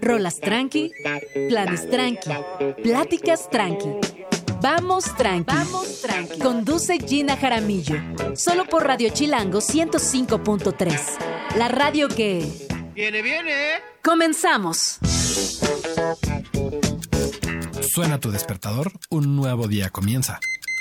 Rolas tranqui, planes tranqui, pláticas tranqui. Vamos tranqui. Vamos tranqui. Conduce Gina Jaramillo. Solo por Radio Chilango 105.3. La radio que. Viene, viene. Comenzamos. Suena tu despertador, un nuevo día comienza.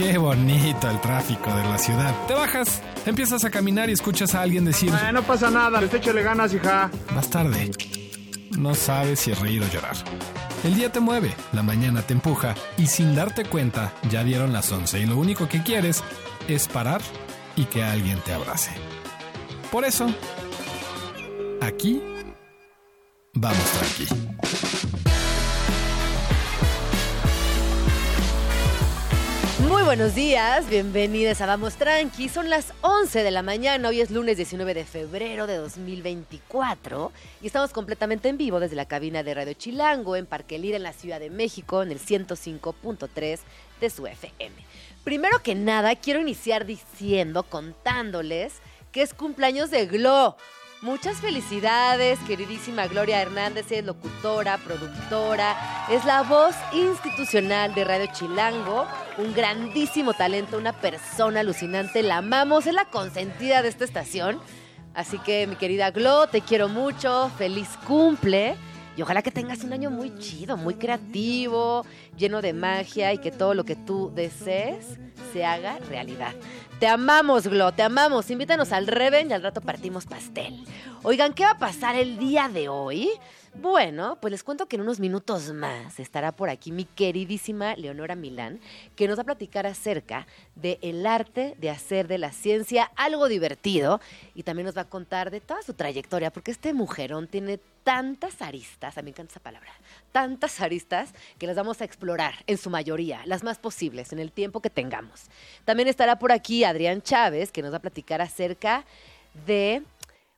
Qué bonito el tráfico de la ciudad. Te bajas, empiezas a caminar y escuchas a alguien decir, Ah, no pasa nada, pues échale ganas, hija. vas tarde. No sabes si reír o llorar. El día te mueve, la mañana te empuja y sin darte cuenta ya dieron las 11 y lo único que quieres es parar y que alguien te abrace. Por eso, aquí vamos tranqui. Muy buenos días, bienvenidas a Vamos Tranqui. Son las 11 de la mañana, hoy es lunes 19 de febrero de 2024 y estamos completamente en vivo desde la cabina de Radio Chilango en Parque Lira en la Ciudad de México en el 105.3 de su FM. Primero que nada, quiero iniciar diciendo, contándoles que es cumpleaños de Glo. Muchas felicidades, queridísima Gloria Hernández, es locutora, productora, es la voz institucional de Radio Chilango, un grandísimo talento, una persona alucinante, la amamos, es la consentida de esta estación. Así que mi querida Glo, te quiero mucho, feliz cumple. Y ojalá que tengas un año muy chido, muy creativo, lleno de magia y que todo lo que tú desees se haga realidad. Te amamos, Glo, te amamos. Invítanos al Reven y al rato partimos pastel. Oigan, ¿qué va a pasar el día de hoy? Bueno, pues les cuento que en unos minutos más estará por aquí mi queridísima Leonora Milán, que nos va a platicar acerca de el arte de hacer de la ciencia algo divertido y también nos va a contar de toda su trayectoria, porque este mujerón tiene tantas aristas, a mí me encanta esa palabra, tantas aristas que las vamos a explorar en su mayoría, las más posibles, en el tiempo que tengamos. También estará por aquí Adrián Chávez, que nos va a platicar acerca de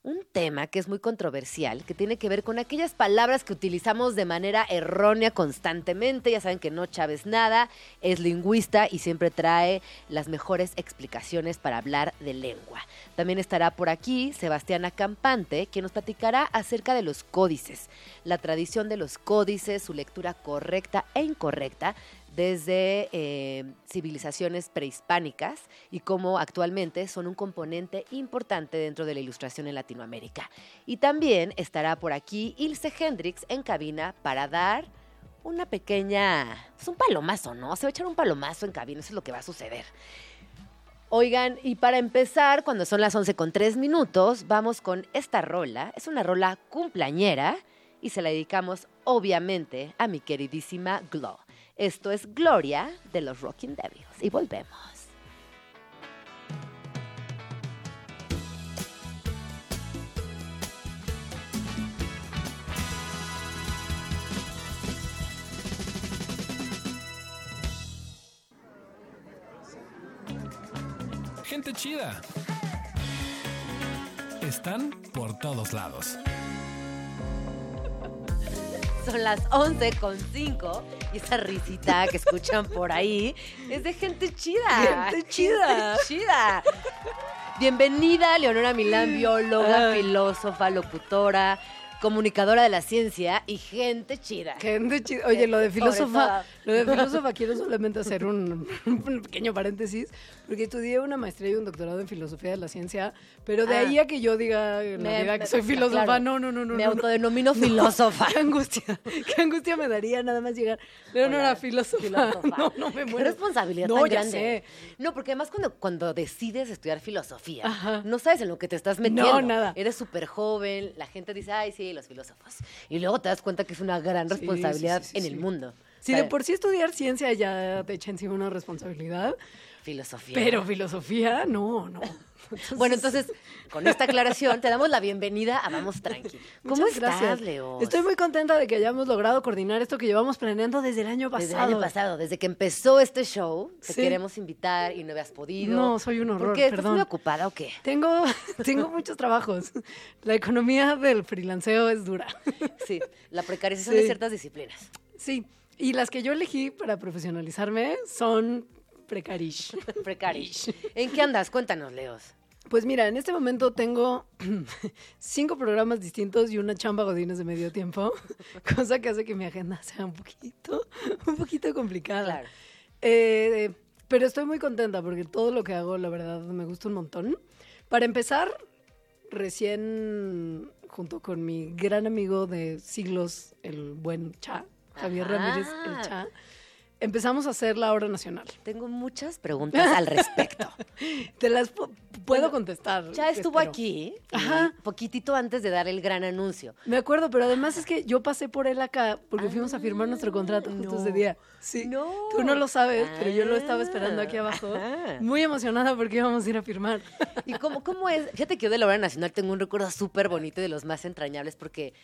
un tema que es muy controversial, que tiene que ver con aquellas palabras que utilizamos de manera errónea constantemente. Ya saben que no Chávez nada, es lingüista y siempre trae las mejores explicaciones para hablar de lengua. También estará por aquí Sebastián Acampante, quien nos platicará acerca de los códices, la tradición de los códices, su lectura correcta e incorrecta desde eh, civilizaciones prehispánicas y cómo actualmente son un componente importante dentro de la ilustración en Latinoamérica. Y también estará por aquí Ilse Hendrix en cabina para dar una pequeña... Es un palomazo, ¿no? Se va a echar un palomazo en cabina, eso es lo que va a suceder. Oigan, y para empezar, cuando son las 11 con 3 minutos, vamos con esta rola. Es una rola cumpleañera y se la dedicamos obviamente a mi queridísima Glow. Esto es Gloria de los Rocking Devils. Y volvemos. Gente chida. Están por todos lados. Son las 11 con 5 y esa risita que escuchan por ahí es de gente chida. Gente chida. Gente chida. Bienvenida, Leonora Milán, bióloga, filósofa, locutora, comunicadora de la ciencia y gente chida. Gente chida. Oye, lo de filósofa, lo de filósofa quiero solamente hacer un, un pequeño paréntesis, porque estudié una maestría y un doctorado en filosofía de la ciencia, pero de Ah. ahí a que yo diga, no Me- diga que me- soy filósofa, claro. no, no, no, no. Me no, no. autodenomino filósofa. Qué angustia, qué angustia me daría nada más llegar. Leonora, Hola, filósofa. filósofa. No, no me Qué muero. responsabilidad No, tan ya grande. sé. No, porque además cuando, cuando decides estudiar filosofía, Ajá. no sabes en lo que te estás metiendo. nada. Eres súper joven, la gente dice, ay, sí, los filósofos. Y luego te das cuenta que es una gran responsabilidad sí, sí, sí, en el mundo. Si de por sí estudiar ciencia ya te echa encima una responsabilidad, Filosofía. pero filosofía, no, no. Bueno, entonces, con esta aclaración, te damos la bienvenida a Vamos Tranqui. ¿Cómo Muchas estás, gracias. Leo? Estoy muy contenta de que hayamos logrado coordinar esto que llevamos planeando desde el año pasado. Desde el año pasado, desde que empezó este show, te Sí. queremos invitar y no habías podido. No, soy un horror, ¿Por qué? ¿Estás perdón. muy ocupada o qué? Tengo, tengo muchos trabajos. La economía del freelanceo es dura. Sí, la precarización Sí. de ciertas disciplinas. Sí, y las que yo elegí para profesionalizarme son precarish. Precarish. ¿En qué andas? Cuéntanos, Leos. Pues mira, en este momento tengo cinco programas distintos y una chamba godines de medio tiempo, cosa que hace que mi agenda sea un poquito, un poquito complicada. Claro. Eh, pero estoy muy contenta porque todo lo que hago, la verdad, me gusta un montón. Para empezar, recién junto con mi gran amigo de siglos, el buen Cha, Javier Ajá. Ramírez, el Cha, empezamos a hacer la hora nacional. Tengo muchas preguntas al respecto. Te las pu- puedo Bueno, contestar. Ya estuvo espero. aquí, Ajá. eh, poquitito antes de dar el gran anuncio. Me acuerdo, pero además es que yo pasé por él acá porque fuimos a firmar nuestro contrato justo Ah, no. ese día. Sí. No. Tú no lo sabes, pero yo lo estaba esperando Ah, aquí abajo. ajá. Muy emocionada porque íbamos a ir a firmar. ¿Y cómo, cómo es? Fíjate que yo de la hora nacional tengo un recuerdo súper bonito y de los más entrañables porque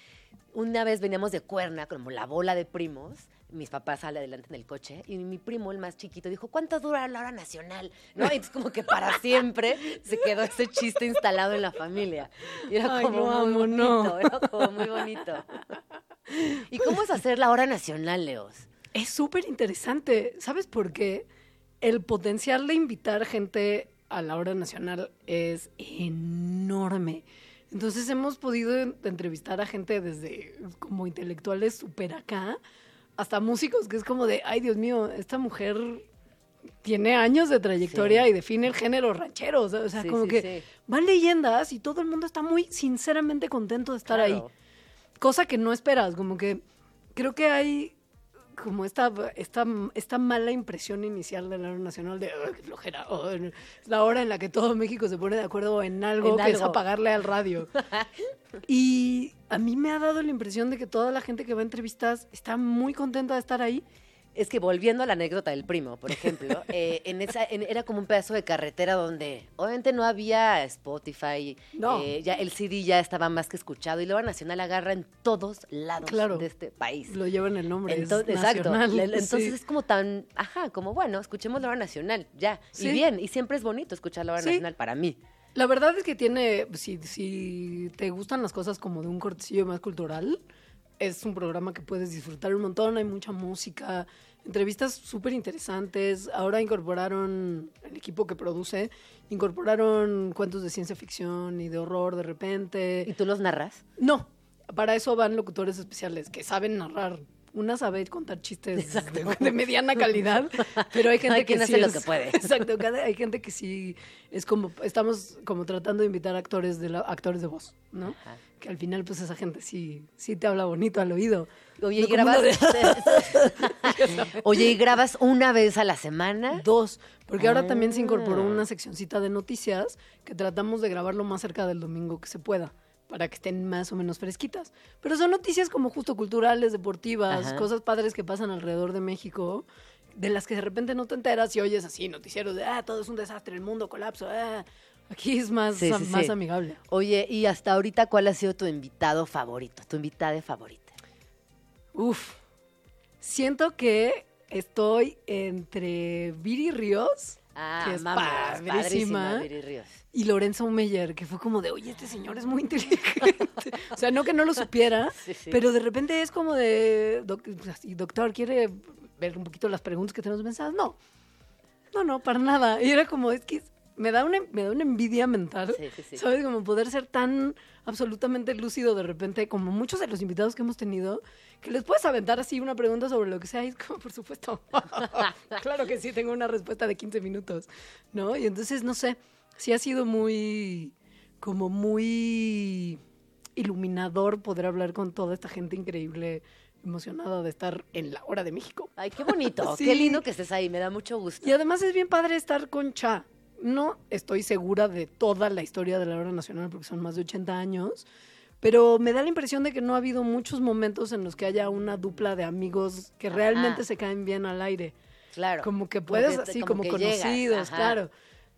una vez veníamos de Cuerna, como la bola de primos, mis papás salen adelante en el coche y mi primo, el más chiquito, dijo, ¿cuánto dura la hora nacional? ¿No? Y entonces como que para siempre se quedó ese chiste instalado en la familia. Y era Ay, como muy bonito, no. era como muy bonito. ¿Y cómo es hacer la hora nacional, Leos? Es súper interesante. ¿Sabes por qué? El potencial de invitar gente a la hora nacional es enorme. Entonces hemos podido en- entrevistar a gente desde como intelectuales súper acá hasta músicos, que es como de, ay Dios mío, esta mujer tiene años de trayectoria Sí. y define el género ranchero. O sea, o sea, Sí, como sí, que van leyendas y todo el mundo está muy sinceramente contento de estar ahí cosa que no esperas, como que creo que hay como esta, esta, esta mala impresión inicial de la hora nacional de "Ay, qué flojera, oh, es la hora en la que todo México se pone de acuerdo en algo En que es apagarle al radio. y a mí me ha dado la impresión de que toda la gente que va a entrevistas está muy contenta de estar ahí. Es que volviendo a la anécdota del primo, por ejemplo, eh, en esa, en- era como un pedazo de carretera donde obviamente no había Spotify, No. eh, ya el CD ya estaba más que escuchado y la hora nacional agarra en todos lados Claro. de este país. Lo llevan el nombre. es exacto. nacional, Entonces sí. es como tan, ajá, como bueno, escuchemos la hora nacional, ya. Sí. Y bien, y siempre es bonito escuchar la hora Sí. nacional para mí. La verdad es que tiene, si, si te gustan las cosas como de un cortecillo más cultural, es un programa que puedes disfrutar un montón, hay mucha música, entrevistas súper interesantes. Ahora incorporaron, el equipo que produce, incorporaron cuentos de ciencia ficción y de horror de ¿Y repente. tú los narras? No, para eso van locutores especiales que saben narrar. Una sabe contar chistes de, de mediana calidad, pero hay gente Hay que quien sí hace lo que puede. Exacto, hay gente que sí es como estamos como tratando de invitar actores de la- actores de voz, ¿no? Ajá. Que al final pues esa gente sí sí te habla bonito al oído. Oye, No ¿y grabas? Oye, ¿y grabas una vez a la semana? Dos, porque ahora también se incorporó Ah. una seccioncita de noticias que tratamos de grabar lo más cerca del domingo que se pueda para que estén más o menos fresquitas. Pero son noticias como justo culturales, deportivas, Ajá. cosas padres que pasan alrededor de México, de las que de repente no te enteras y oyes así noticieros de, ah, todo es un desastre, el mundo colapso, ah. Aquí es más, Sí, sí, más sí. amigable. Oye, y hasta ahorita, ¿cuál ha sido tu invitado favorito? Tu invitada favorita. Uf, siento que estoy entre Viri Ríos, Ah, que es vamos, padrísima, Viri Ríos. y Lorenzo Meyer, que fue como de, oye, este señor es muy inteligente. o sea, no que no lo supiera, pero de repente es como de, "Doc- así, doctor, ¿quiere ver un poquito las preguntas que tenemos pensadas? No, no, no, para nada. Y era como, es que me da una, me da una envidia mental, Sí, sí, sí. ¿sabes? Como poder ser tan absolutamente lúcido de repente, como muchos de los invitados que hemos tenido, que les puedes aventar así una pregunta sobre lo que sea y es como, por supuesto, claro que sí, tengo una respuesta de 15 minutos, ¿no? Y entonces, no sé, sí ha sido muy, como muy iluminador poder hablar con toda esta gente increíble, emocionada de estar en la hora de México. Ay, qué bonito. Sí. Qué lindo que estés ahí. Me da mucho gusto. Y además es bien padre estar con Cha. No estoy segura de toda la historia de la hora nacional porque son más de 80 años, Pero me da la impresión de que no ha habido muchos momentos en los que haya una dupla de amigos que realmente se caen bien al aire. Claro. Como que puedes, así, como, conocidos, claro.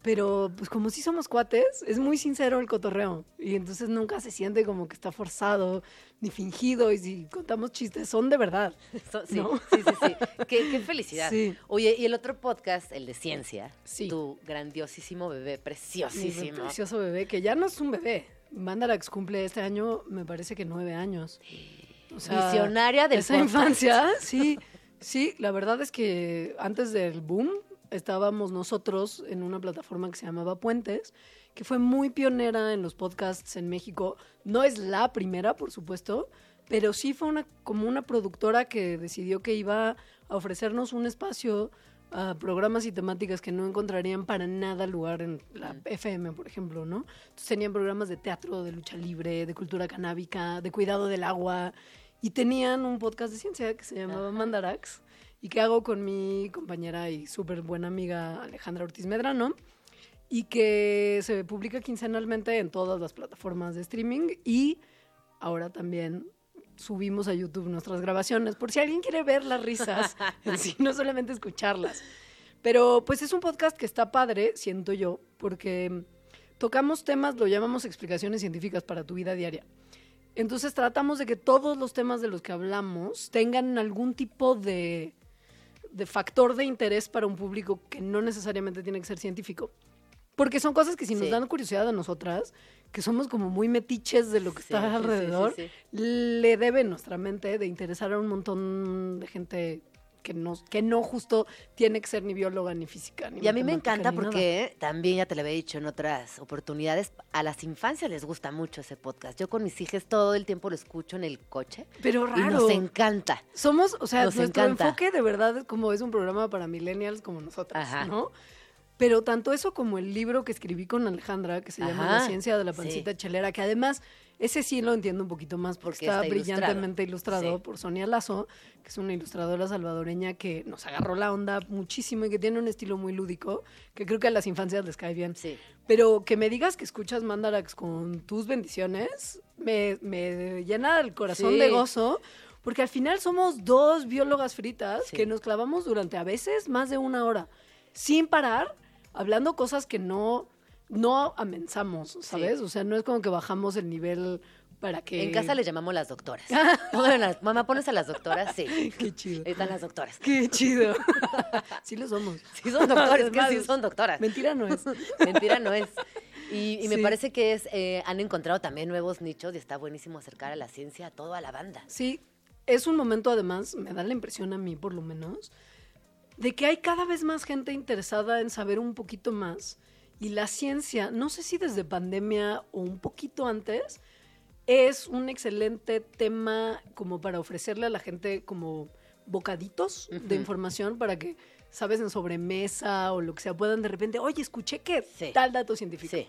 Pero pues como si somos cuates, es muy sincero el cotorreo. Y entonces nunca se siente como que está forzado ni fingido. Y si contamos chistes, son de verdad. So- sí, ¿No? sí, sí, sí. Qué, qué felicidad. Sí. Oye, y el otro podcast, el de ciencia, Sí. tu grandiosísimo bebé, Mi preciosísimo. precioso bebé, que ya no es un bebé. Mandarax cumple este año, me parece que nueve años. O Visionaria del Esa podcast. infancia, sí. Sí, la verdad es que antes del boom estábamos nosotros en una plataforma que se llamaba Puentes, que fue muy pionera en los podcasts en México. No es la primera, por supuesto, pero sí fue una, como una productora que decidió que iba a ofrecernos un espacio a programas y temáticas que no encontrarían para nada lugar en la FM, por ejemplo, ¿no? Entonces tenían programas de teatro, de lucha libre, de cultura canábica, de cuidado del agua, y tenían un podcast de ciencia que se llamaba Mandarax y que hago con mi compañera y súper buena amiga Alejandra Ortiz Medrano y que se publica quincenalmente en todas las plataformas de streaming y ahora también subimos a YouTube nuestras grabaciones por si alguien quiere ver las risas en sí, no solamente escucharlas. Pero pues es un podcast que está padre, siento yo, porque tocamos temas, lo llamamos explicaciones científicas para tu vida diaria. Entonces tratamos de que todos los temas de los que hablamos tengan algún tipo de, de factor de interés para un público que no necesariamente tiene que ser científico. Porque son cosas que si nos Sí. dan curiosidad a nosotras, que somos como muy metiches de lo que Sí, está alrededor, sí, le debe nuestra mente de interesar a un montón de gente que no, que no justo tiene que ser ni bióloga ni física. Ni Y a mí me encanta nada. porque también ya te lo había dicho en otras oportunidades, a las infancias les gusta mucho ese podcast. Yo con mis hijas todo el tiempo lo escucho en el coche Pero y raro. nos encanta. Somos, o sea, Nos nuestro encanta. enfoque de verdad es como es un programa para millennials como nosotros, Ajá. ¿no? Pero tanto eso como el libro que escribí con Alejandra, que se llama Ajá, La ciencia de la sí. pancita chelera, que además ese sí lo entiendo un poquito más porque, Porque está, brillantemente ilustrado Sí. por Sonia Lazo, que es una ilustradora salvadoreña que nos agarró la onda muchísimo y que tiene un estilo muy lúdico, que creo que a las infancias les cae bien. Sí. Pero que me digas que escuchas Mandarax con tus bendiciones, me, me llena el corazón Sí. de gozo, porque al final somos dos biólogas fritas que nos clavamos durante a veces más de una hora, sin parar, hablando cosas que no, no amenzamos, ¿sabes? O sea, no es como que bajamos el nivel para que... En casa les llamamos las doctoras. Mamá, ¿pones a las doctoras? Sí. Qué chido. Ahí están las doctoras. Qué chido. sí lo somos. Sí son doctores, que sí son doctoras. Mentira no es. Mentira no es. Y, y me Sí. parece que es eh, han encontrado también nuevos nichos y está buenísimo acercar a la ciencia a toda la banda. Sí, es un momento además, me da la impresión a mí por lo menos, de que hay cada vez más gente interesada en saber un poquito más. Y la ciencia, no sé si desde pandemia o un poquito antes, es un excelente tema como para ofrecerle a la gente como bocaditos de información para que, sabes, en sobremesa o lo que sea, puedan de repente, oye, escuché que Sí. tal dato científico. Sí.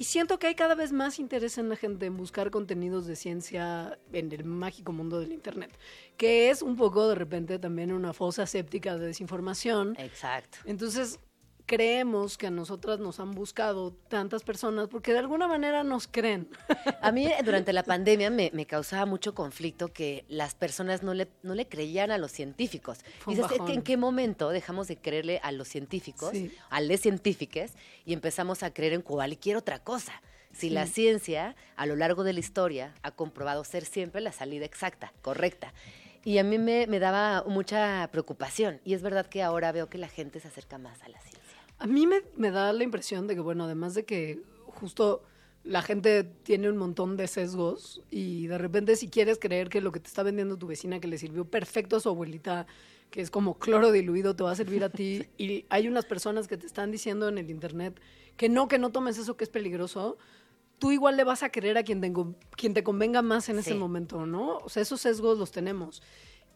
Y siento que hay cada vez más interés en la gente en buscar contenidos de ciencia en el mágico mundo del Internet, que es un poco de repente también una fosa séptica de desinformación. Exacto. Entonces, creemos que a nosotras nos han buscado tantas personas porque de alguna manera nos creen. A mí eh, durante la pandemia me, me causaba mucho conflicto que las personas no le, no le creían a los científicos. Dices, "Es que bajón. ¿en qué momento dejamos de creerle a los científicos, Sí. a les científiques, y empezamos a creer en cualquier otra cosa? Si la ciencia, a lo largo de la historia, ha comprobado ser siempre la salida exacta, correcta. Y a mí me, me daba mucha preocupación. Y es verdad que ahora veo que la gente se acerca más a la ciencia. A mí me, me da la impresión de que, bueno, además de que justo la gente tiene un montón de sesgos y de repente si quieres creer que lo que te está vendiendo tu vecina que le sirvió perfecto a su abuelita, que es como cloro diluido, te va a servir a ti y hay unas personas que te están diciendo en el internet que no, que no tomes eso que es peligroso, tú igual le vas a querer a quien te, con- quien te convenga más en ese momento, ¿no? O sea, esos sesgos los tenemos.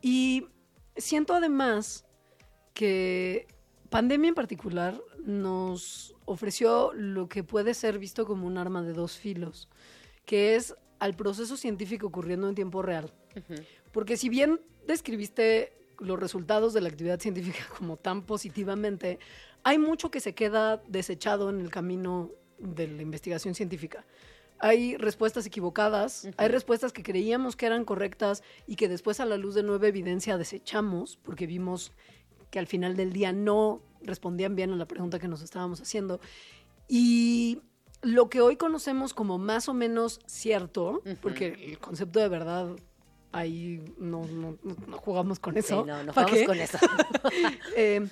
Y siento además que pandemia en particular nos ofreció lo que puede ser visto como un arma de dos filos, que es al proceso científico ocurriendo en tiempo real. Porque si bien describiste los resultados de la actividad científica como tan positivamente, hay mucho que se queda desechado en el camino de la investigación científica. hay respuestas equivocadas, hay respuestas que creíamos que eran correctas y que después a la luz de nueva evidencia desechamos porque vimos que al final del día no respondían bien a la pregunta que nos estábamos haciendo. Y lo que hoy conocemos como más o menos cierto, porque el concepto de verdad ahí no, no- no- no jugamos con Sí, eso. no, no ¿Pa' vamos qué? con eso. Eh,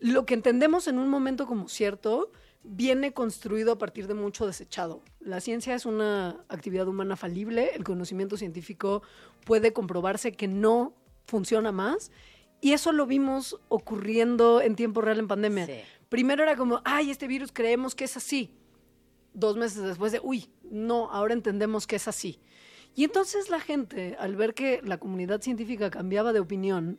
lo que entendemos en un momento como cierto viene construido a partir de mucho desechado. La ciencia es una actividad humana falible, el conocimiento científico puede comprobarse que no funciona más y eso lo vimos ocurriendo en tiempo real en pandemia. Sí. Primero era como, ay, este virus creemos que es así. Dos meses después de, uy, no, ahora entendemos que es así. Y entonces la gente, al ver que la comunidad científica cambiaba de opinión,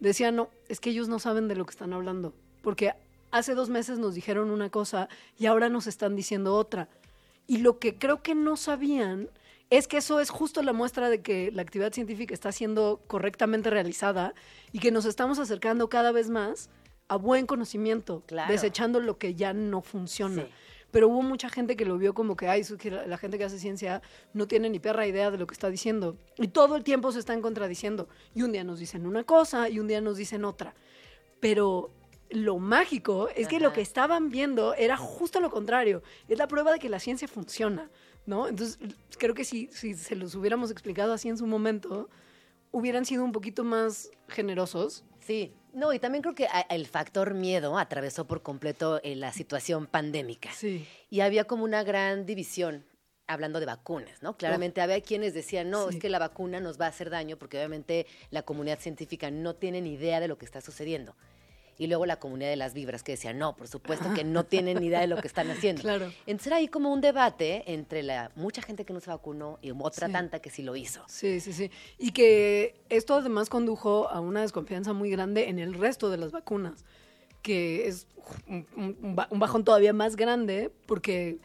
decía, no, es que ellos no saben de lo que están hablando, porque hace dos meses nos dijeron una cosa y ahora nos están diciendo otra. Y lo que creo que no sabían es que eso es justo la muestra de que la actividad científica está siendo correctamente realizada y que nos estamos acercando cada vez más a buen conocimiento, Claro. desechando lo que ya no funciona. Sí. Pero hubo mucha gente que lo vio como que, ay, la, gente que hace ciencia no tiene ni perra idea de lo que está diciendo. Y todo el tiempo se están contradiciendo. Y un día nos dicen una cosa y un día nos dicen otra. Pero lo mágico es que lo que estaban viendo era justo lo contrario. Es la prueba de que la ciencia funciona, ¿no? Entonces, creo que si, si se los hubiéramos explicado así en su momento, hubieran sido un poquito más generosos. Sí, no, y también creo que el factor miedo atravesó por completo eh, la situación pandémica. Sí. Y había como una gran división hablando de vacunas, ¿no? Claramente había quienes decían, no, Sí. es que la vacuna nos va a hacer daño porque obviamente la comunidad científica no tiene ni idea de lo que está sucediendo. Y luego la comunidad de las vibras que decía, no, por supuesto que no tienen ni idea de lo que están haciendo. Claro. Entonces era ahí como un debate entre la mucha gente que no se vacunó y otra Sí. tanta que sí lo hizo. Sí, sí, sí. Y que esto además condujo a una desconfianza muy grande en el resto de las vacunas, que es un, un- un ba- un bajón todavía más grande porque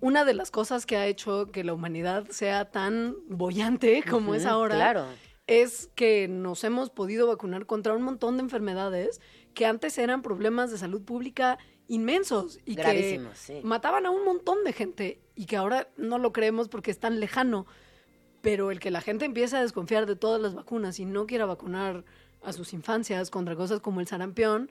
una de las cosas que ha hecho que la humanidad sea tan bollante como es Ujú, ahora Claro. es que nos hemos podido vacunar contra un montón de enfermedades que antes eran problemas de salud pública inmensos y que sí. mataban a un montón de gente y que ahora no lo creemos porque es tan lejano. Pero el que la gente empiece a desconfiar de todas las vacunas y no quiera vacunar a sus infancias contra cosas como el sarampión,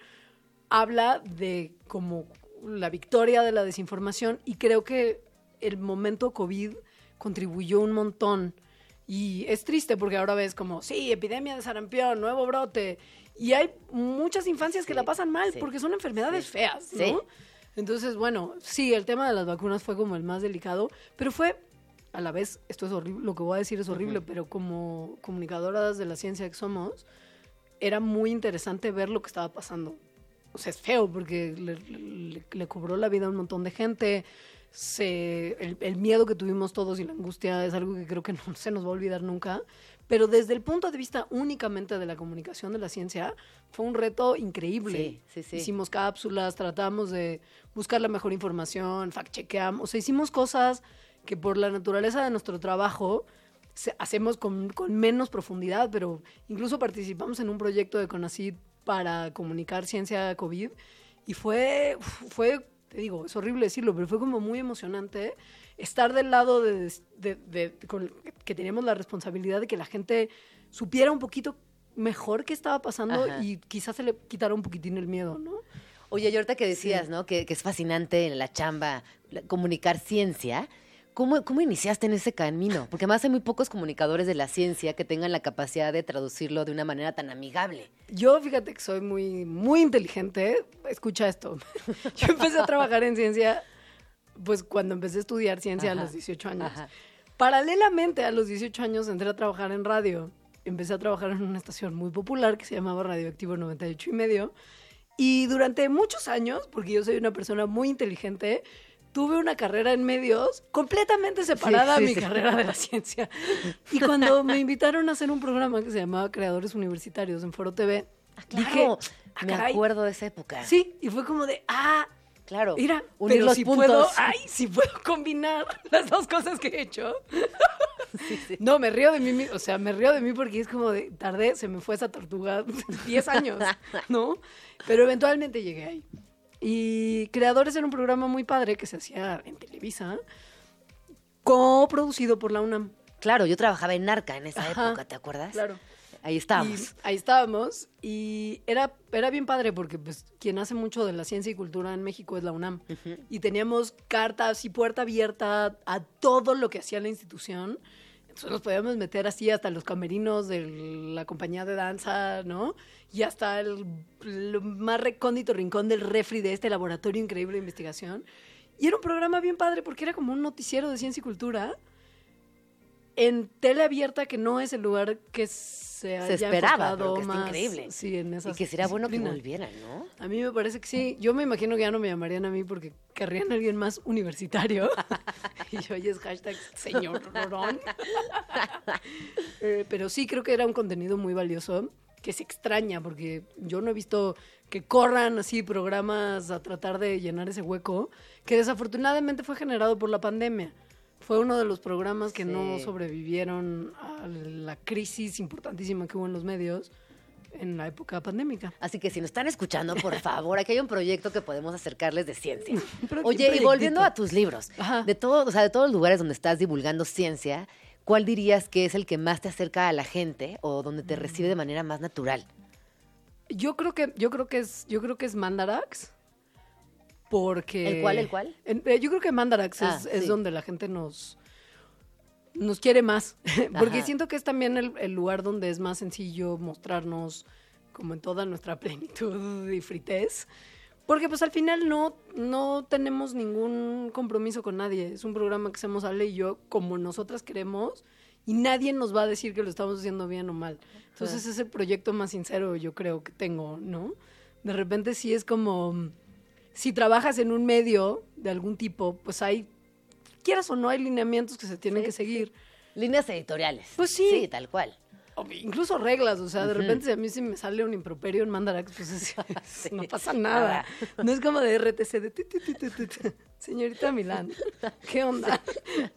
habla de como la victoria de la desinformación y creo que el momento COVID contribuyó un montón. Y es triste porque ahora ves como, sí, epidemia de sarampión, nuevo brote. Y hay muchas infancias que la pasan mal porque son enfermedades feas, ¿no? Entonces, bueno, sí, el tema de las vacunas fue como el más delicado, pero fue, a la vez, esto es horrible, lo que voy a decir es horrible, pero como comunicadoras de la ciencia que somos, era muy interesante ver lo que estaba pasando. O sea, es feo porque le, le- le cobró la vida a un montón de gente. Se, el, el miedo que tuvimos todos y la angustia es algo que creo que no se nos va a olvidar nunca. Pero desde el punto de vista únicamente de la comunicación de la ciencia, fue un reto increíble. Sí, sí, sí. Hicimos cápsulas, tratamos de buscar la mejor información, fact-chequeamos. O sea, hicimos cosas que por la naturaleza de nuestro trabajo hacemos con, con menos profundidad, pero incluso participamos en un proyecto de CONACYT para comunicar ciencia COVID y fue, fue, te digo, es horrible decirlo, pero fue como muy emocionante estar del lado de, de- de- con- que teníamos la responsabilidad de que la gente supiera un poquito mejor qué estaba pasando Ajá. y quizás se le quitara un poquitín el miedo, ¿no? Oye, y ahorita que decías, ¿no? Que, que es fascinante en la chamba la- comunicar ciencia. ¿Cómo, ¿Cómo iniciaste en ese camino? Porque además hay muy pocos comunicadores de la ciencia que tengan la capacidad de traducirlo de una manera tan amigable. Yo, fíjate que soy muy, muy inteligente. Escucha esto. Yo empecé a trabajar en ciencia, pues cuando empecé a estudiar ciencia Ajá, a los 18 años. ajá. Paralelamente a los 18 años entré a trabajar en radio. Empecé a trabajar en una estación muy popular que se llamaba Radioactivo 98 y medio. Y durante muchos años, porque yo soy una persona muy inteligente, tuve una carrera en medios completamente separada sí, a mi sí. carrera de la ciencia. Y cuando me invitaron a hacer un programa que se llamaba Creadores Universitarios en Foro TV, dije, Claro, "Ah, me caray". acuerdo de esa época. Sí, y fue como de, ah, Claro. mira, unir pero los si puntos. puedo, ay, si puedo combinar las dos cosas que he hecho. No, me río de mí, o sea, me río de mí porque es como de, tardé, se me fue esa tortuga 10 años, ¿no? Pero eventualmente llegué ahí. Y Creadores era un programa muy padre que se hacía en Televisa, coproducido por la UNAM. Claro, yo trabajaba en Narca en esa Ajá, época, ¿te acuerdas? Claro. Ahí estábamos. Y ahí estábamos y era, era bien padre porque pues quien hace mucho de la ciencia y cultura en México es la UNAM. Y teníamos cartas y puerta abierta a todo lo que hacía la institución. Entonces nos podíamos meter así hasta los camerinos de la compañía de danza, ¿no? Y hasta el, el más recóndito rincón del refri de este laboratorio increíble de investigación. Y era un programa bien padre porque era como un noticiero de ciencia y cultura en tele abierta que no es el lugar que se, haya esperaba, pero que está más, increíble. Sí, en Y esas que sería bueno que volvieran, ¿no? A mí me parece que sí. Yo me imagino que ya no me llamarían a mí porque querrían a alguien más universitario. y yo, oye, es hashtag señor Rorón. Eh, pero sí creo que era un contenido muy valioso que se extraña porque yo no he visto que corran así programas a tratar de llenar ese hueco que desafortunadamente fue generado por la pandemia. Fue uno de los programas que no sobrevivieron a la crisis importantísima que hubo en los medios en la época pandémica. Así que si nos están escuchando, por favor, aquí hay un proyecto que podemos acercarles de ciencia. Oye, y volviendo a tus libros, Ajá. de todo, o sea, de todos los lugares donde estás divulgando ciencia, ¿cuál dirías que es el que más te acerca a la gente o donde te recibe de manera más natural? Yo creo que, yo creo que es, yo creo que es Mandarax. Porque. ¿El cuál, el cuál? En- eh, yo creo que Mandarax Ah, es, es sí. donde la gente nos. Nos quiere más. Porque Ajá. siento que es también el, el lugar donde es más sencillo mostrarnos como en toda nuestra plenitud y fritez. Porque pues al final no, no tenemos ningún compromiso con nadie. Es un programa que hacemos Ale y yo como nosotras queremos y nadie nos va a decir que lo estamos haciendo bien o mal. Entonces es el proyecto más sincero yo creo que tengo, ¿no? De repente sí es como, si trabajas en un medio de algún tipo, pues hay, quieras o no, hay lineamientos que se tienen Sí, que seguir. Líneas editoriales. Pues sí. Sí, tal cual. O incluso reglas, o sea, de repente si a mí si me sale un improperio en Mandarax, pues es- Sí. no pasa nada. No es como de RTC de... tu, tu. Señorita Milán, ¿qué onda?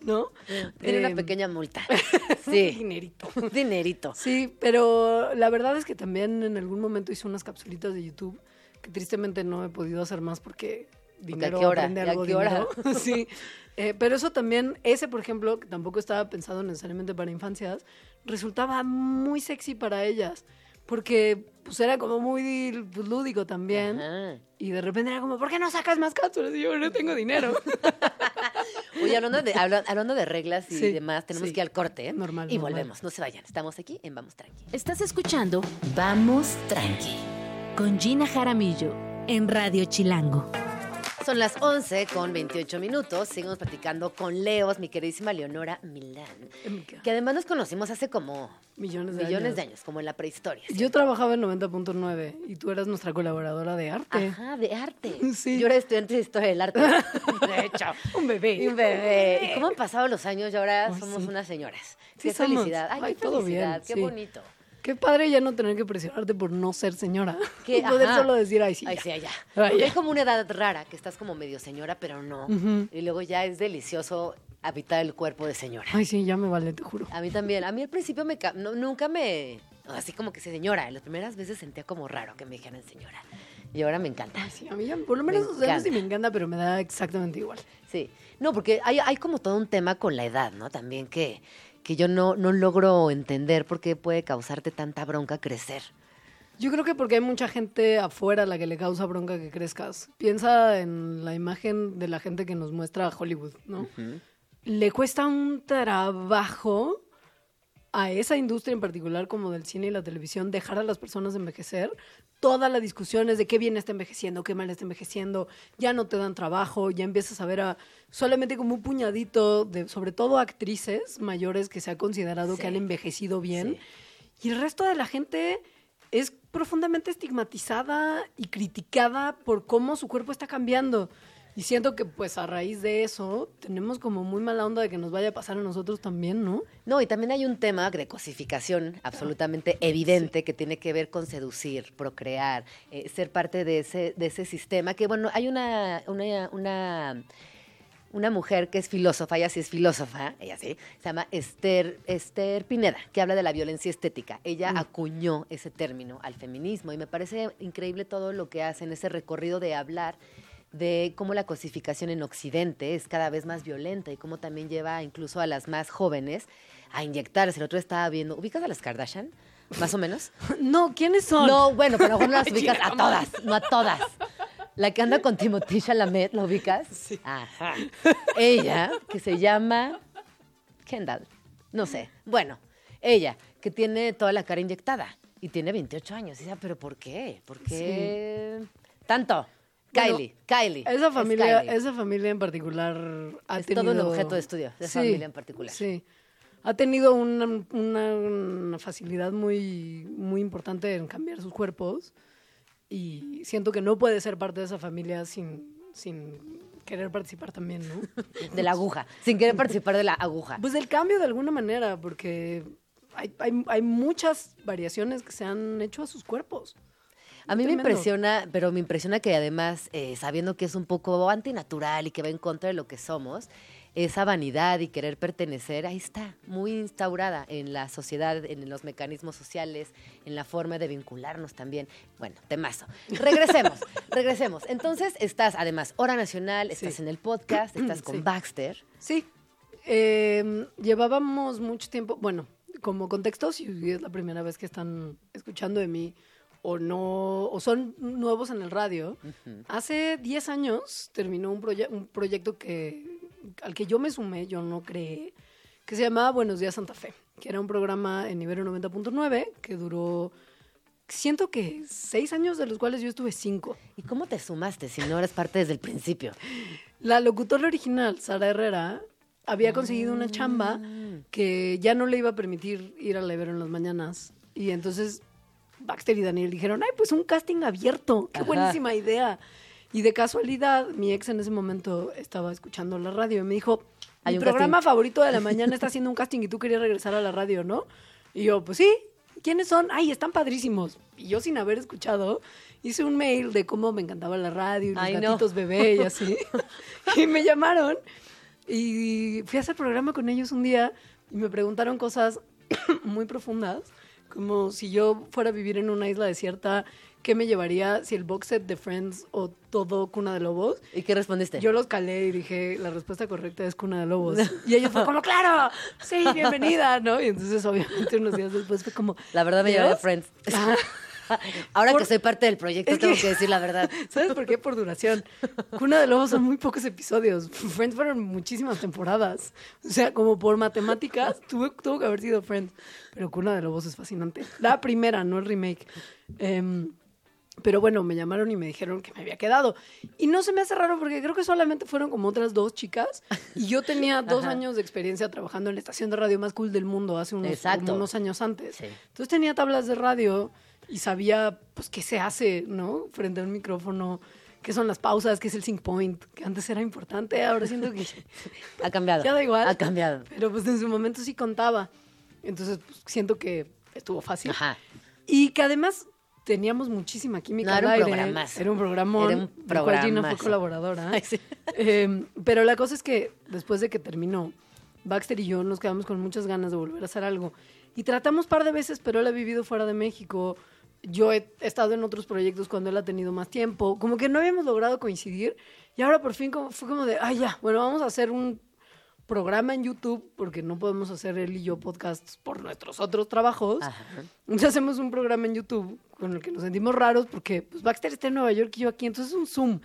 ¿No? Tiene una Em, pequeña multa. un Sí, dinerito. un dinerito. Sí, pero la verdad es que también en algún momento hice unas capsulitas de YouTube que tristemente no he podido hacer más porque dinero qué hora? aprende ¿Y a algo qué hora? dinero. sí. Eh, pero eso también, ese por ejemplo, que tampoco estaba pensado necesariamente para infancias, resultaba muy sexy para ellas. Porque pues era como muy pues, lúdico también. Ajá. Y de repente era como, ¿por qué no sacas más cápsulas? Y yo no tengo dinero. Oye, hablando de, habla- hablando de reglas y Sí, demás, tenemos sí. que ir al corte. ¿eh? Normal, Y normal. volvemos. No se vayan. Estamos aquí en Vamos Tranqui. Estás escuchando Vamos Tranqui con Gina Jaramillo en Radio Chilango. Son las 11 con 28 minutos. Seguimos platicando con Leos, mi queridísima Leonora Milán. Que además nos conocimos hace como Millones de millones años. de años, como en la prehistoria. ¿sí? Yo trabajaba en 90.9 y tú eras nuestra colaboradora de arte. Ajá, de arte. Sí. Yo era estudiante de historia del arte. De hecho. Un bebé. Un bebé. ¿Y cómo han pasado los años y ahora Ay, somos sí. unas señoras? Sí qué somos. felicidad. Ay, Ay, qué todo felicidad. bien, Qué sí. bonito. Qué padre ya no tener que presionarte por no ser señora. Que, poder ajá. solo decir, ay, sí. Ay, ya". sí. Ay, ya. hay como una edad rara, que estás como medio señora, pero no. Y luego ya es delicioso habitar el cuerpo de señora. Ay, sí, ya me vale, te juro. A mí también. A mí al principio me no- nunca me... Así como que sí, señora. Las primeras veces sentía como raro que me dijeran señora. Y ahora me encanta. Ay, sí, a mí ya, por lo menos, Me o sea, no sé si encanta. me encanta, pero me da exactamente igual. Sí. No, porque hay, hay como todo un tema con la edad, ¿no? También que, que yo no, no logro entender por qué puede causarte tanta bronca crecer. Yo creo que porque hay mucha gente afuera a la que le causa bronca que crezcas. Piensa en la imagen de la gente que nos muestra Hollywood, ¿no? Le cuesta un trabajo a esa industria en particular como del cine y la televisión dejar a las personas envejecer. Toda la discusión es de qué bien está envejeciendo, qué mal está envejeciendo, ya no te dan trabajo, ya empiezas a ver a solamente como un puñadito de, sobre todo actrices mayores que se ha considerado Sí. que han envejecido bien. Sí. Y el resto de la gente es profundamente estigmatizada y criticada por cómo su cuerpo está cambiando. Y siento que pues a raíz de eso tenemos como muy mala onda de que nos vaya a pasar a nosotros también, ¿no? No, y también hay un tema de cosificación absolutamente evidente que tiene que ver con seducir, procrear, eh, ser parte de ese, de ese sistema. Que bueno, hay una, una, una, una mujer que es filósofa, ella sí es filósofa, ella sí, se llama Esther, Esther Pineda, que habla de la violencia estética. Ella acuñó ese término al feminismo y me parece increíble todo lo que hace en ese recorrido de hablar de cómo la cosificación en Occidente es cada vez más violenta y cómo también lleva incluso a las más jóvenes a inyectarse. El otro estaba viendo, ¿ubicas a las Kardashian? Más o menos. No, ¿quiénes son? No, bueno, pero a lo mejor no las ubicas a todas, no a todas. La que anda con Timothy Chalamet, ¿la ubicas? Sí. Ajá. Ella, que se llama Kendall, no sé. Bueno, ella, que tiene toda la cara inyectada y tiene 28 años. Y dice, ¿pero por qué? ¿Por qué tanto? Kylie, Kylie. Esa es familia, Kylie. esa familia en particular ha Es tenido... todo un objeto de estudio esa familia en particular. Sí. Ha tenido una, una- una facilidad muy, muy importante en cambiar sus cuerpos y siento que no puede ser parte de esa familia sin, sin querer participar también, ¿no? De la aguja, sin querer participar de la aguja. Pues del cambio de alguna manera, porque hay, hay, hay muchas variaciones que se han hecho a sus cuerpos. A mí me impresiona, pero me impresiona que además, eh, sabiendo que es un poco antinatural y que va en contra de lo que somos, esa vanidad y querer pertenecer, ahí está, muy instaurada en la sociedad, en los mecanismos sociales, en la forma de vincularnos también. Bueno, temazo. Regresemos, regresemos. Entonces, estás, además, Hora Nacional, estás Sí. en el podcast, estás con Sí. Baxter. Sí. Eh, llevábamos mucho tiempo, bueno, como contexto, si es la primera vez que están escuchando de mí o no, o son nuevos en el radio, hace 10 años terminó un, proye- un proyecto que, al que yo me sumé, yo no creé, que se llamaba Buenos Días Santa Fe, que era un programa en Ibero 90.9 que duró, siento que seis años, de los cuales yo estuve cinco. ¿Y cómo te sumaste si no eres parte desde el principio? La locutora original, Sara Herrera, había conseguido una chamba que ya no le iba a permitir ir a la Ibero en las mañanas. Y entonces Baxter y Daniel dijeron, ay, pues un casting abierto, qué Ajá. buenísima idea. Y de casualidad, mi ex en ese momento estaba escuchando la radio y me dijo, mi programa casting". favorito de la mañana está haciendo un casting y tú querías regresar a la radio, ¿no? Y yo, pues sí, ¿quiénes son? Ay, están padrísimos. Y yo sin haber escuchado, hice un mail de cómo me encantaba la radio y los Ay, no. gatitos bebé y así. y me llamaron y fui a hacer programa con ellos un día y me preguntaron cosas muy profundas, como si yo fuera a vivir en una isla desierta, ¿qué me llevaría si el box set de Friends o todo Cuna de Lobos? ¿Y qué respondiste? Yo los calé y dije, la respuesta correcta es Cuna de Lobos. Y ellos fue como, claro, sí, bienvenida, ¿no? Y entonces obviamente unos días después fue como... La verdad me llevaría a Friends. Ahora Por- que soy parte del proyecto, Es tengo que- que decir la verdad. ¿Sabes por qué? Por duración. Cuna de Lobos son muy pocos episodios. Friends fueron muchísimas temporadas. O sea, como por matemáticas, tuvo, tuvo que haber sido Friends. Pero Cuna de Lobos es fascinante. La primera, no el remake. Em, pero bueno, me llamaron y me dijeron que me había quedado. Y no se me hace raro porque creo que solamente fueron como otras dos chicas. Y yo tenía dos Ajá. años de experiencia trabajando en la estación de radio más cool del mundo hace unos, unos años antes. Sí. Entonces tenía tablas de radio y sabía pues qué se hace, ¿no? Frente a un micrófono, qué son las pausas, qué es el sync point, que antes era importante, ahora siento que Ha cambiado. ya da igual. Ha cambiado. Pero pues en su momento sí contaba. Entonces pues, siento que estuvo fácil. Ajá. Y que además teníamos muchísima química No, era al un aire. programazo. Era un programa. Era un Gina fue colaboradora. Ay, sí. Eh, pero la cosa es que después de que terminó, Baxter y yo nos quedamos con muchas ganas de volver a hacer algo. Y tratamos par de veces, pero él ha vivido fuera de México. Yo he estado en otros proyectos cuando él ha tenido más tiempo. Como que no habíamos logrado coincidir. Y ahora por fin como, fue como de, ay ya, bueno, vamos a hacer un programa en YouTube, porque no podemos hacer él y yo podcasts por nuestros otros trabajos. Ajá. Entonces hacemos un programa en YouTube con el que nos sentimos raros porque pues, Baxter está en Nueva York y yo aquí, entonces es un Zoom.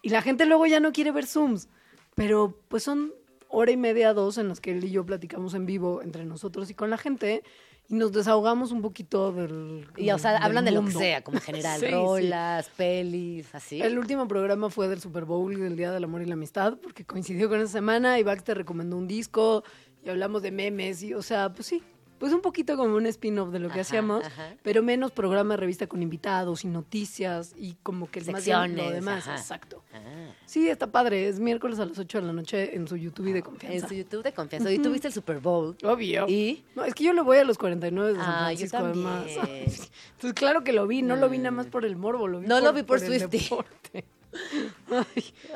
Y la gente luego ya no quiere ver Zooms, pero pues son hora y media, dos en las que él y yo platicamos en vivo entre nosotros y con la gente y nos desahogamos un poquito del... Y, o sea, del hablan de lo que sea, como general, Sí, sí. rolas, pelis, así. El último programa fue del Super Bowl y del Día del Amor y la Amistad, porque coincidió con esa semana y Baxter recomendó un disco y hablamos de memes y, o sea, pues sí, pues un poquito como un spin-off de lo que Ajá, hacíamos, ajá. pero menos programa de revista con invitados y noticias y como que más bien lo Secciones, demás, ajá. exacto. Ah, Sí, está padre, es miércoles a las 8 de la noche en su YouTube de en confianza. su YouTube te confieso. Y tuviste el Super Bowl. Obvio. ¿Y? No, es que yo lo voy a los 49 de San Ah, yo además. Entonces, claro que lo vi, no lo vi nada más por el morbo, lo vi No por, lo vi por el Swiftie.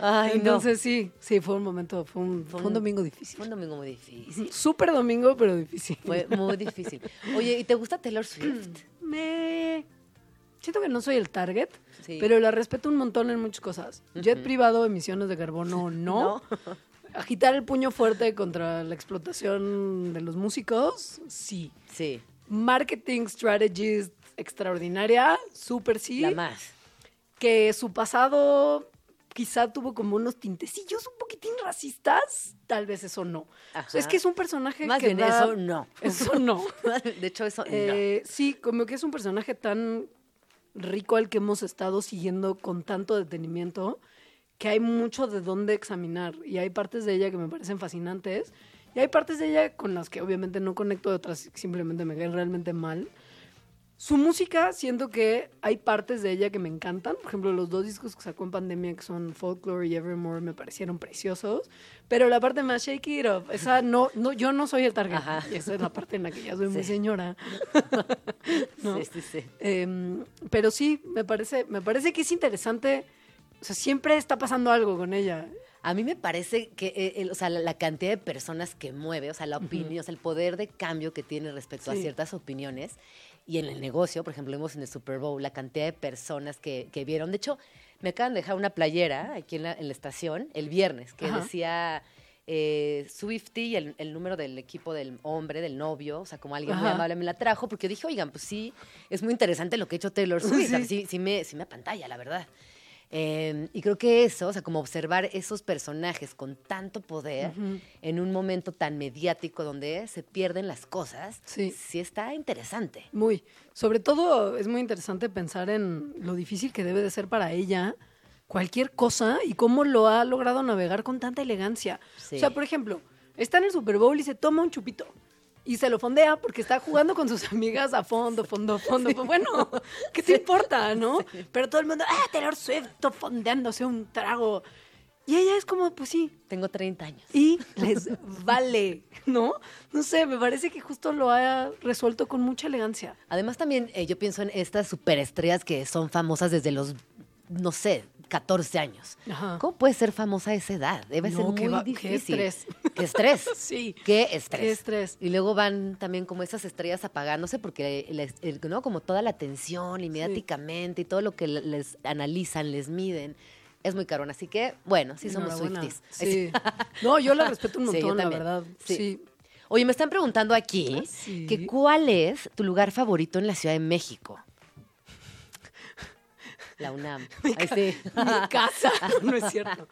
Ay, no. Entonces sí, sí, fue un momento, fue un, fue un domingo difícil. Fue un domingo muy difícil. Súper domingo, pero difícil. Fue muy difícil. Oye, ¿y te gusta Taylor Swift? Me... siento que no soy el target, Sí. pero la respeto un montón en muchas cosas. Jet privado, emisiones de carbono, no. Agitar el puño fuerte contra la explotación de los músicos, sí. Sí, Marketing strategies extraordinaria, súper sí. la más. Que su pasado quizá tuvo como unos tintecillos un poquitín racistas, tal vez eso no. Ajá. Es que es un personaje Más que bien da- eso no. Eso no. De hecho, eso no. Eh, Sí, como que es un personaje tan rico al que hemos estado siguiendo con tanto detenimiento que hay mucho de dónde examinar y hay partes de ella que me parecen fascinantes y hay partes de ella con las que obviamente no conecto, de otras simplemente me caen realmente mal. Su música, siento que hay partes de ella que me encantan. Por ejemplo, los dos discos que sacó en pandemia, que son Folklore y Evermore, me parecieron preciosos. Pero la parte más Shake It Up, esa no, no yo no soy el target. Ajá. Y esa es la parte en la que ya soy muy Sí. señora. ¿no? Sí, sí, sí. Em, pero sí, me parece, me parece que es interesante. O sea, siempre está pasando algo con ella. A mí me parece que eh, el- o sea, la, la cantidad de personas que mueve, o sea, la opinión, o sea, el poder de cambio que tiene respecto a ciertas opiniones. Y en el negocio, por ejemplo, vimos en el Super Bowl la cantidad de personas que, que vieron. De hecho, me acaban de dejar una playera aquí en la, en la estación el viernes que Ajá. decía eh, Swifty y el, el número del equipo del hombre, del novio, o sea, como alguien muy amable me la trajo, porque dije, oigan, pues sí, es muy interesante lo que ha hecho Taylor Swift. Sí. Sí, sí, me, sí me apantalla, la verdad. Eh, y creo que eso, o sea, como observar esos personajes con tanto poder en un momento tan mediático donde se pierden las cosas, Sí. sí está interesante. Muy. Sobre todo es muy interesante pensar en lo difícil que debe de ser para ella cualquier cosa y cómo lo ha logrado navegar con tanta elegancia. Sí. O sea, por ejemplo, está en el Super Bowl y se toma un chupito. Y se lo fondea porque está jugando con sus amigas a fondo, fondo, fondo. Pues bueno, ¿qué te importa, no? Pero todo el mundo, ah, Taylor Swift fondeándose un trago. Y ella es como, pues sí, Tengo 30 años. y les vale, ¿no? No sé, me parece que justo lo ha resuelto con mucha elegancia. Además también eh, yo pienso en estas superestrellas que son famosas desde los, no sé, 14 años. Ajá. ¿Cómo puede ser famosa a esa edad? Debe No, ser muy qué va- qué difícil. estrés. ¿Qué estrés? Sí. Qué estrés. Qué estrés. Y luego van también como esas estrellas apagándose porque, les- el- ¿no? Como toda la atención y mediáticamente y todo lo que le- les analizan, les miden, es muy carón. Así que, bueno, sí somos. Swifties. Sí. No, yo la respeto un Sí, yo montón, la verdad. Sí. Sí. Oye, me están preguntando aquí Sí. que cuál es tu lugar favorito en la Ciudad de México. La UNAM. Ay, sí. Mi casa, no es cierto.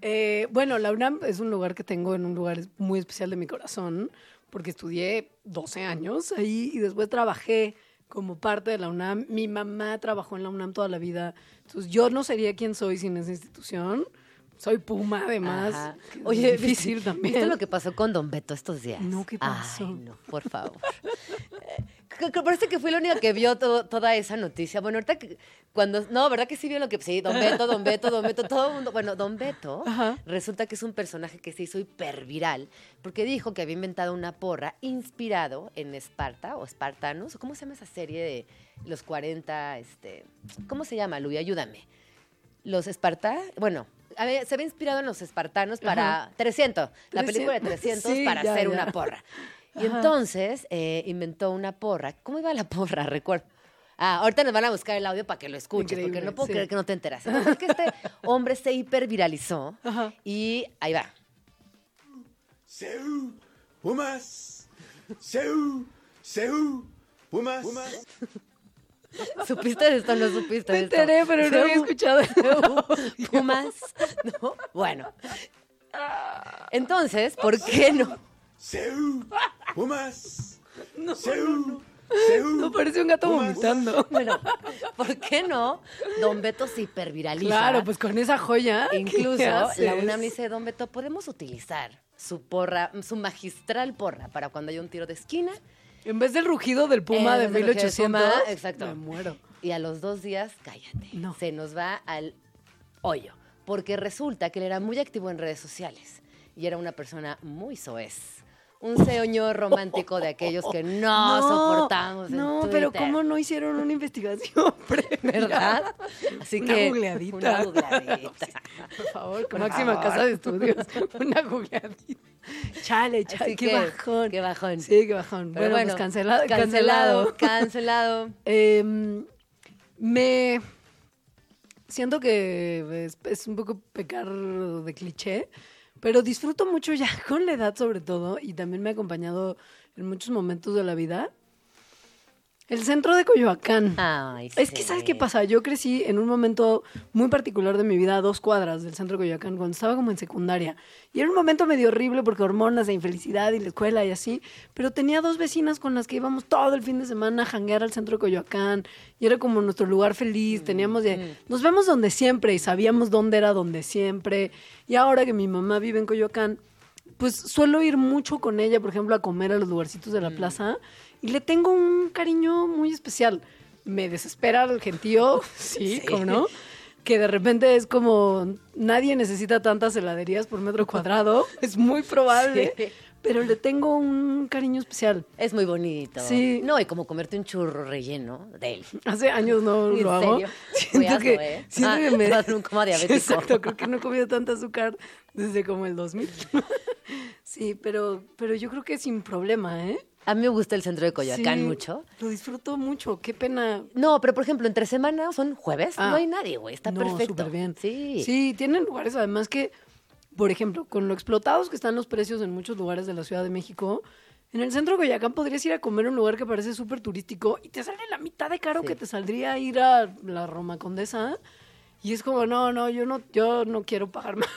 Eh, bueno, la UNAM es un lugar que tengo en un lugar muy especial de mi corazón, porque estudié 12 años ahí y después trabajé como parte de la UNAM. Mi mamá trabajó en la UNAM toda la vida, entonces yo no sería quien soy sin esa institución. Soy Puma, además. Ajá. Oye, difícil ¿viste, también. ¿viste lo que pasó con Don Beto estos días? No, ¿qué pasó? Ay, no, por favor. Eh, Parece que fui la única que vio todo- toda esa noticia. Bueno, ahorita que cuando... No, ¿verdad que sí vio lo que... Sí, Don Beto, Don Beto, Don Beto, todo el mundo... Bueno, Don Beto Ajá. resulta que es un personaje que se hizo hiperviral porque dijo que había inventado una porra inspirado en Esparta o Espartanos. ¿Cómo se llama esa serie de los 40? Este, ¿Cómo se llama, Luis? Ayúdame. Los Esparta... Bueno... a ver, se había inspirado en los espartanos para Ajá. 300, la película de 300, 300 sí, para ya, hacer ya. una porra. Y Ajá. entonces eh, inventó una porra. ¿Cómo iba la porra? Recuerdo. Ah, ahorita nos van a buscar el audio para que lo escuches, porque no puedo sí. creer que no te enteras. Entonces, que este hombre se hiperviralizó Ajá. y ahí va. Seu, Pumas, Seu, Seu, Pumas, ¿Supiste de esto o no supiste Me de esto? enteré, pero no había escuchado. Pumas. ¿No? Bueno. Entonces, ¿por qué no? Seu, Pumas, Seu, Seu, No, parece un gato vomitando. Bueno, ¿por qué no? Don Beto se hiperviraliza. Claro, pues con esa joya. ¿qué Incluso la UNAM dice, Don Beto, podemos utilizar su porra, su magistral porra para cuando haya un tiro de esquina. En vez del rugido del puma En de vez del rugido del 1800. Puma, exacto. Me muero. Y a los dos días, cállate. No. Se nos va al hoyo. Porque resulta que él era muy activo en redes sociales y era una persona muy soez. Un señor romántico de aquellos que no, soportamos. en No, pero. ¿cómo no hicieron una investigación previa? ¿Verdad? Así Una que. googleadita. Una googleadita. Por favor, Por máxima casa de estudios. Una googleadita. Chale, chale, qué que, bajón. qué bajón. Sí, qué bajón. Pero bueno, pues cancelado. Cancelado. Cancelado. Em, Me siento que es, es un poco pecar de cliché, pero disfruto mucho ya con la edad sobre todo y también me ha acompañado en muchos momentos de la vida. El centro de Coyoacán. Ay, Es que, ¿sabes qué pasa? Yo crecí en un momento muy particular de mi vida, a dos cuadras del centro de Coyoacán, cuando estaba como en secundaria. Y era un momento medio horrible porque hormonas e infelicidad y la escuela y así. Pero tenía dos vecinas con las que íbamos todo el fin de semana a janguear al centro de Coyoacán. Y era como nuestro lugar feliz. Teníamos de. Nos vemos donde siempre y sabíamos dónde era donde siempre. Y ahora que mi mamá vive en Coyoacán, pues suelo ir mucho con ella, por ejemplo, a comer a los lugarcitos de la plaza y le tengo un cariño muy especial. Me desespera el gentío, sí, como no, que de repente es como nadie necesita tantas heladerías por metro cuadrado, es muy probable, Sí. pero le tengo un cariño especial. Es muy bonito. Sí. No, y como comerte un churro relleno de él. Hace años no ¿En lo hago. serio? Siento asco, que, ¿eh? siento Ah, que me te vas a dar un coma diabético. Exacto, creo que no he comido tanta azúcar desde como el 2000. sí, pero, pero yo creo que sin problema, ¿eh? A mí me gusta el centro de Coyoacán Sí, mucho. Lo disfruto mucho, qué pena. No, pero por ejemplo, entre semana son jueves, Ah. no hay nadie, güey. Está no, perfecto. súper bien. Sí. Sí, tienen lugares además que, por ejemplo, con lo explotados que están los precios en muchos lugares de la Ciudad de México, en el centro de Coyoacán podrías ir a comer a un lugar que parece súper turístico y te sale la mitad de caro Sí. que te saldría ir a la Roma Condesa. Y es como, no, no, yo no, yo no quiero pagar más.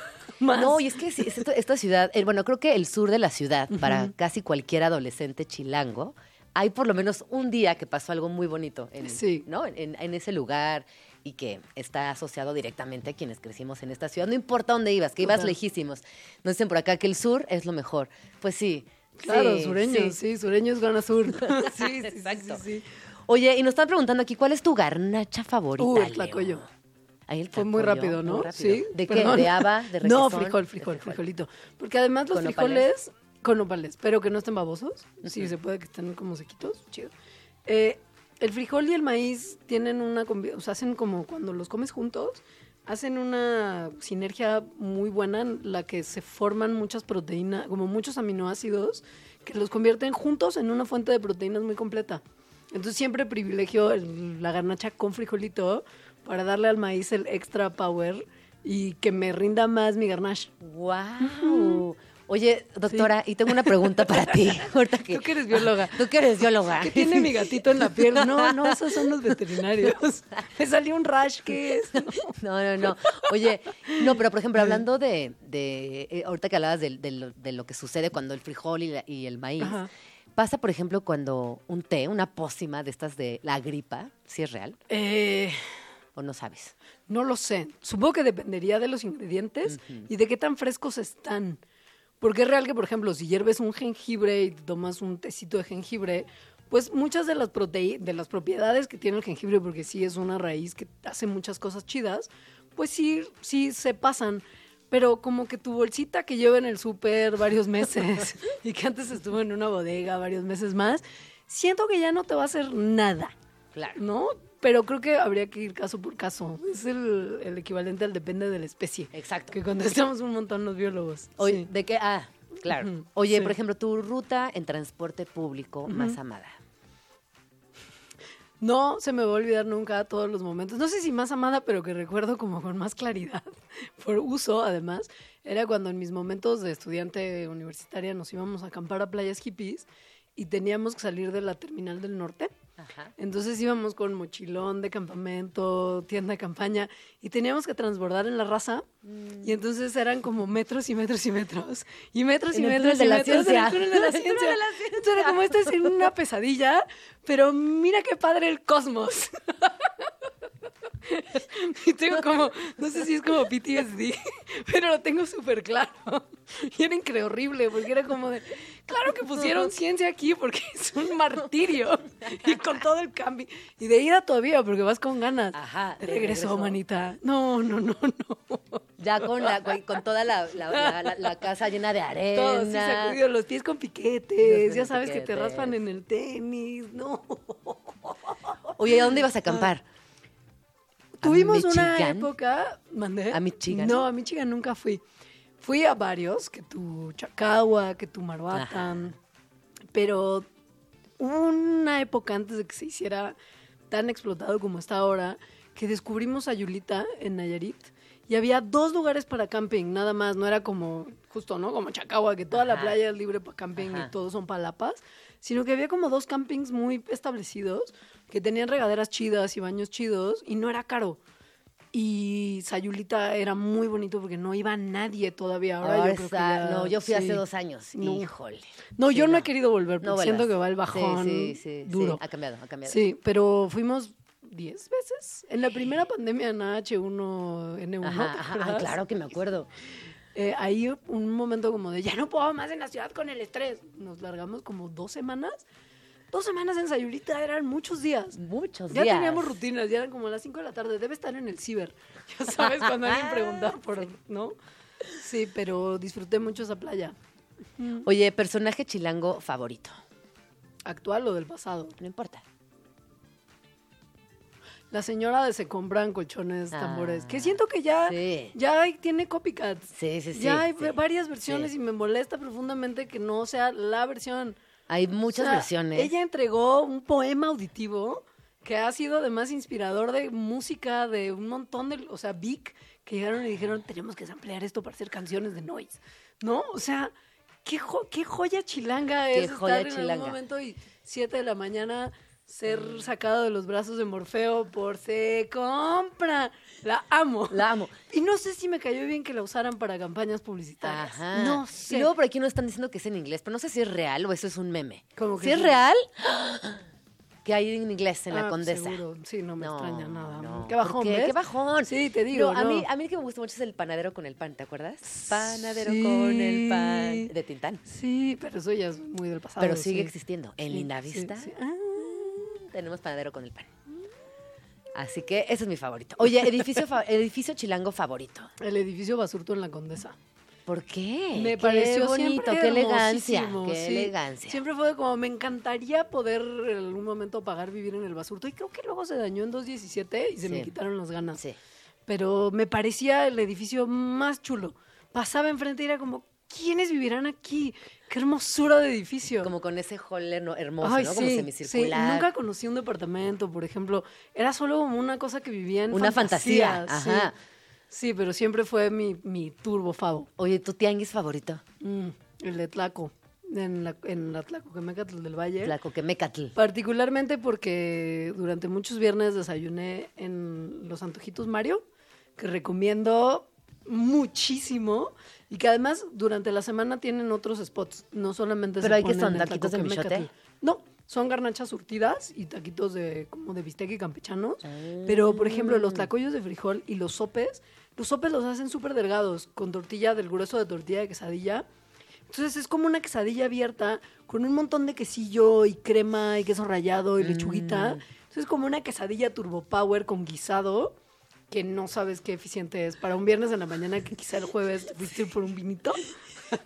Más. No, y es que esta, ciudad, eh, bueno, creo que el sur de la ciudad, para casi cualquier adolescente chilango, hay por lo menos un día que pasó algo muy bonito en, Sí. ¿no? en, en- en ese lugar y que está asociado directamente a quienes crecimos en esta ciudad. No importa dónde ibas, que ibas Total. lejísimos. Nos dicen por acá que el sur es lo mejor. Pues sí. Claro, sí, sureños, sí. sureños gana sur. sí, sí, sí, Exacto. sí. Oye, y nos están preguntando aquí, ¿cuál es tu garnacha favorita? Uh, el Leo? Ahí el Fue muy rápido, muy ¿no? rápido. Sí. ¿De qué? ¿De haba? ¿De No, requesón? frijol, De frijol, frijol. frijolito. Porque además los frijoles con nopales, pero que no estén babosos. Sí, se puede que estén como sequitos. Chido. Eh, el frijol y el maíz tienen una... O sea, hacen como cuando los comes juntos, hacen una sinergia muy buena en la que se forman muchas proteínas, como muchos aminoácidos, que los convierten juntos en una fuente de proteínas muy completa. Entonces siempre privilegio el- la garnacha con frijolito para darle al maíz el extra power y que me rinda más mi garnache. ¡Wow! Oye, doctora, y tengo una pregunta para ti. Ahorita que, Tú que eres bióloga. Tú que eres bióloga. ¿Qué tiene mi gatito en la piel? No, no, esos son los veterinarios. Me salió un rash, ¿qué es? No, no, no. Oye, no, pero por ejemplo, hablando de, de eh, ahorita que hablabas de, de lo, de lo que sucede cuando el frijol y, la- y el maíz, Ajá. pasa, por ejemplo, cuando un té, una pócima de estas de la gripa, si es real Eh, o no sabes. no lo sé. Supongo que dependería de los ingredientes y de qué tan frescos están. Porque es real que, por ejemplo, si hierves un jengibre y te tomas un tecito de jengibre, pues muchas de las, de las propiedades que tiene el jengibre, porque sí es una raíz que hace muchas cosas chidas, pues sí, sí se pasan. Pero como que tu bolsita que lleva en el súper varios meses y que antes estuvo en una bodega varios meses más, siento que ya no te va a hacer nada. Claro. ¿no? Pero creo que habría que ir caso por caso. Es el, el equivalente al depende de la especie. Exacto. Que contestamos un montón los biólogos. Oye, Sí. ¿de qué? Ah, claro. Oye, sí. por ejemplo, tu ruta en transporte público más amada. No se me va a olvidar nunca todos los momentos. No sé si más amada, pero que recuerdo como con más claridad, por uso además, era cuando en mis momentos de estudiante universitaria nos íbamos a acampar a playas hippies y teníamos que salir de la terminal del norte. Ajá. Entonces íbamos con mochilón de campamento, tienda de campaña y teníamos que transbordar en la raza. Y entonces eran como metros y metros y metros. Y metros y En metros de y la metros en ciencia. el túnel de la El ciencia. de Entonces era como esta es una pesadilla, pero mira qué padre el cosmos. Y tengo como, no sé si es como PTSD, pero lo tengo súper claro. Y era increíble horrible, porque era como de, claro que pusieron ciencia aquí porque es un martirio. Y con todo el cambio. Y de ida todavía, porque vas con ganas. Ajá, De regreso, manita. No, no, no, no. Ya con, la, con toda la, la- la- la- la casa llena de arena. Todo, sí, sacudido, los pies con piquetes. Ya sabes que te raspan en el tenis. No. Oye, ¿a dónde ibas a acampar? Tuvimos una época. ¿Mandé? ¿A Michigan? No, a Michigan nunca fui. Fui a varios, que tu Chacagua, que tu. Maruatan. Pero una época antes de que se hiciera tan explotado como está ahora, que descubrimos a Yulita en Nayarit y había dos lugares para camping, nada más. No era como, justo, ¿no? Como Chacagua, que toda la playa es libre para camping Ajá. y todos son palapas, sino que había como dos campings muy establecidos que tenían regaderas chidas y baños chidos y no era caro. Y Sayulita era muy bonito porque no iba nadie todavía. Ahora, Ahora yo creo que ya- no, yo fui sí. hace dos años. No. Híjole. No, Sí, yo no. he querido volver porque No siento que va el bajón Sí, duro. Ha cambiado, ha cambiado. Sí, pero fuimos 10 veces. En la primera pandemia en H1N1, Ajá, ah, claro que me acuerdo. Eh, ahí un momento como de, ya no puedo más en la ciudad con el estrés. Nos largamos como dos semanas. Dos semanas en Sayulita eran muchos días. Muchos Ya días. teníamos rutinas, ya eran como las 5 de la tarde. Debe estar en el ciber. Ya sabes, cuando alguien pregunta por, ¿no? Sí, pero disfruté mucho esa playa. Oye, personaje chilango favorito. ¿Actual o del pasado? No importa. La señora de se compran colchones, Ah, tambores. Que siento que ya, sí. ya hay- tiene copycats. Sí, sí, sí. ya hay sí. varias versiones sí. y me molesta profundamente que no sea la versión. Hay muchas O sea, versiones. Ella entregó un poema auditivo que ha sido además inspirador de música de un montón de, o sea, Vic, que llegaron y dijeron, tenemos que ampliar esto para hacer canciones de noise, ¿no? O sea, qué, jo- qué joya chilanga Qué es joya estar en chilanga. algún momento y siete de la mañana ser sacado de los brazos de Morfeo por se compra. La amo. La amo. Y no sé si me cayó bien que la usaran para campañas publicitarias. Ajá. No Y sé. luego por aquí nos están diciendo que es en inglés, pero no sé si es real o eso es un meme. ¿Cómo que si es real, que hay en inglés en Ah, la condesa. seguro. Sí, no me extraña nada. no. Qué bajón, ¿Por qué? Qué bajón. Sí, te digo, No, a, mí, a mí el que me gusta mucho es el panadero con el pan, ¿te acuerdas? Panadero Sí. con el pan. De Tintán. Sí, pero eso ya es muy del pasado. Pero sigue sí. existiendo. En Sí, Lindavista sí, sí. Ah, tenemos panadero con el pan. Así que ese es mi favorito. Oye, edificio, fa- edificio chilango favorito. el edificio Basurto en la Condesa. ¿Por qué? Me Qué pareció bonito, qué elegancia, qué sí. elegancia. Siempre fue como, me encantaría poder en algún momento pagar vivir en el Basurto. Y creo que luego se dañó en 217 y se me quitaron las ganas. Sí. Pero me parecía el edificio más chulo. Pasaba enfrente y era como, ¿quiénes vivirán aquí? Qué hermosura de edificio. Como con ese hall hermoso, Ay, ¿no? Como sí, semicircular. sí. Nunca conocí un departamento, por ejemplo. Era solo como una cosa que vivía en Una fantasía, sí. ajá. Sí, pero siempre fue mi, mi turbo favo. Oye, ¿tu tianguis favorito? Mm, el de Tlaco, en la, en la Tlacoquemecatl del Valle. Tlacoquemecatl. Particularmente porque durante muchos viernes desayuné en los antojitos Mario, que recomiendo muchísimo y que además durante la semana tienen otros spots, no solamente ¿Pero se hay que ponen son en taquitos de michote? No, son garnachas surtidas y taquitos de como de bistec y campechanos. Ah. Pero, por ejemplo, los tlacoyos de frijol y los sopes, los sopes los hacen súper delgados, con tortilla del grueso de tortilla de quesadilla. Entonces es como una quesadilla abierta con un montón de quesillo y crema y queso rallado y lechuguita. Entonces es como una quesadilla turbo power con guisado que no sabes qué eficiente es. Para un viernes en la mañana que quizá el jueves te fuiste por un vinito.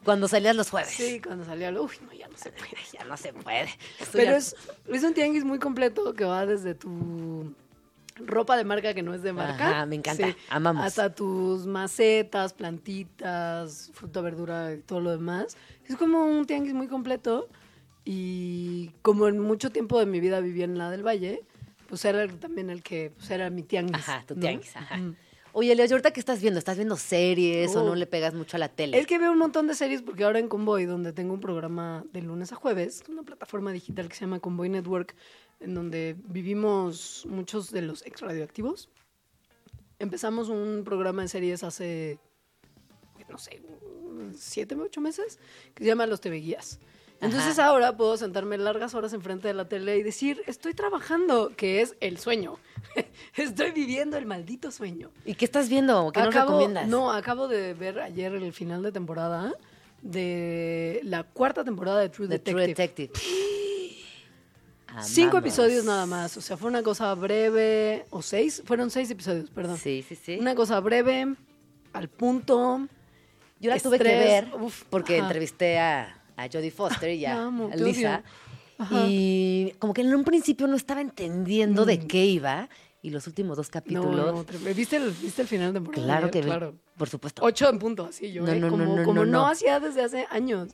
Cuando salías los jueves. Sí, cuando salía, uy, no, ya no se puede. Ya no se puede. Estoy Pero ya- es, es un tianguis muy completo que va desde tu ropa de marca que no es de marca. Ajá, me encanta, amamos. Hasta tus macetas, plantitas, fruta, verdura y todo lo demás. Es como un tianguis muy completo y como en mucho tiempo de mi vida vivía en la del Valle, pues era también el que, pues era mi tianguis. Ajá, tu ¿no? tianguis, ajá. Ujú. Oye, Leo, ¿y ahorita qué estás viendo? ¿Estás viendo series o no le pegas mucho a la tele? Es que veo un montón de series porque ahora en Convoy, donde tengo un programa de lunes a jueves, una plataforma digital que se llama Convoy Network, en donde vivimos muchos de los ex radioactivos. Empezamos un programa de series hace, no sé, siete, ocho meses, que se llama Los TV Guías. Entonces ahora puedo sentarme largas horas enfrente de la tele y decir, estoy trabajando, que es el sueño. estoy viviendo el maldito sueño. ¿Y qué estás viendo? ¿Qué nos Acabo- recomiendas? No, acabo de ver ayer el final de temporada de la cuarta temporada de True The Detective. True Detective. Cinco episodios nada más, o sea, fue una cosa breve, o seis, fueron seis episodios, perdón. Sí, sí, sí. Una cosa breve, al punto. Yo la tuve que estrés, ver uf, porque ajá. entrevisté a, a Jodie Foster y a, amo, a te Lisa. Y como que en un principio no estaba entendiendo de qué iba. Y los últimos dos No, capítulos. no, tre- ¿viste, el, ¿Viste el final de temporada? claro que Claro. por supuesto. Ocho en punto, así yo, No, ¿eh? no, no, como, no, como no, no, no. hacía desde hace años.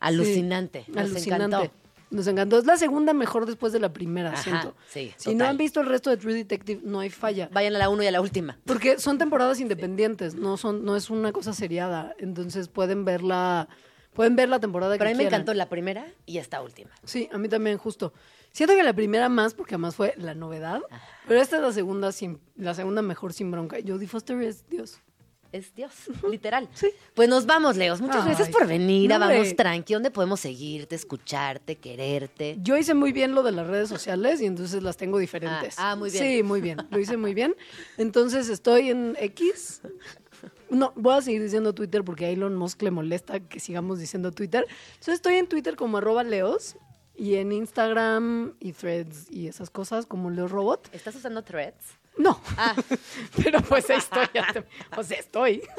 Alucinante. Sí, Nos alucinante. encantó. Nos encantó. Es la segunda mejor después de la primera, Ajá, siento. sí, Si no han visto el resto de True Detective, no hay falla. Vayan a la 1 y a la última. Porque son temporadas independientes, no son, no es una cosa seriada. Entonces pueden verla, pueden ver la temporada Pero a que mí me quieran. encantó la primera y esta última. Sí, a mí también, justo. Siento que la primera más, porque además fue la novedad, pero esta es la segunda, sin, la segunda mejor sin bronca. Jodie Foster es Dios. Es Dios, literal. Pues nos vamos, Leos. Muchas Ay, gracias por venir a no, hombre. Vamos Tranqui. ¿Dónde podemos seguirte, escucharte, quererte? Yo hice muy bien lo de las redes sociales y entonces las tengo diferentes. Ah, ah, muy bien. Sí, muy bien. Lo hice muy bien. Entonces estoy en X. No, voy a seguir diciendo Twitter porque a Elon Musk le molesta que sigamos diciendo Twitter. Entonces estoy en Twitter como arroba leos y en Instagram y threads y esas cosas como Leos Robot. ¿Estás usando threads? No, Ah, pero pues ahí estoy. O sea, estoy.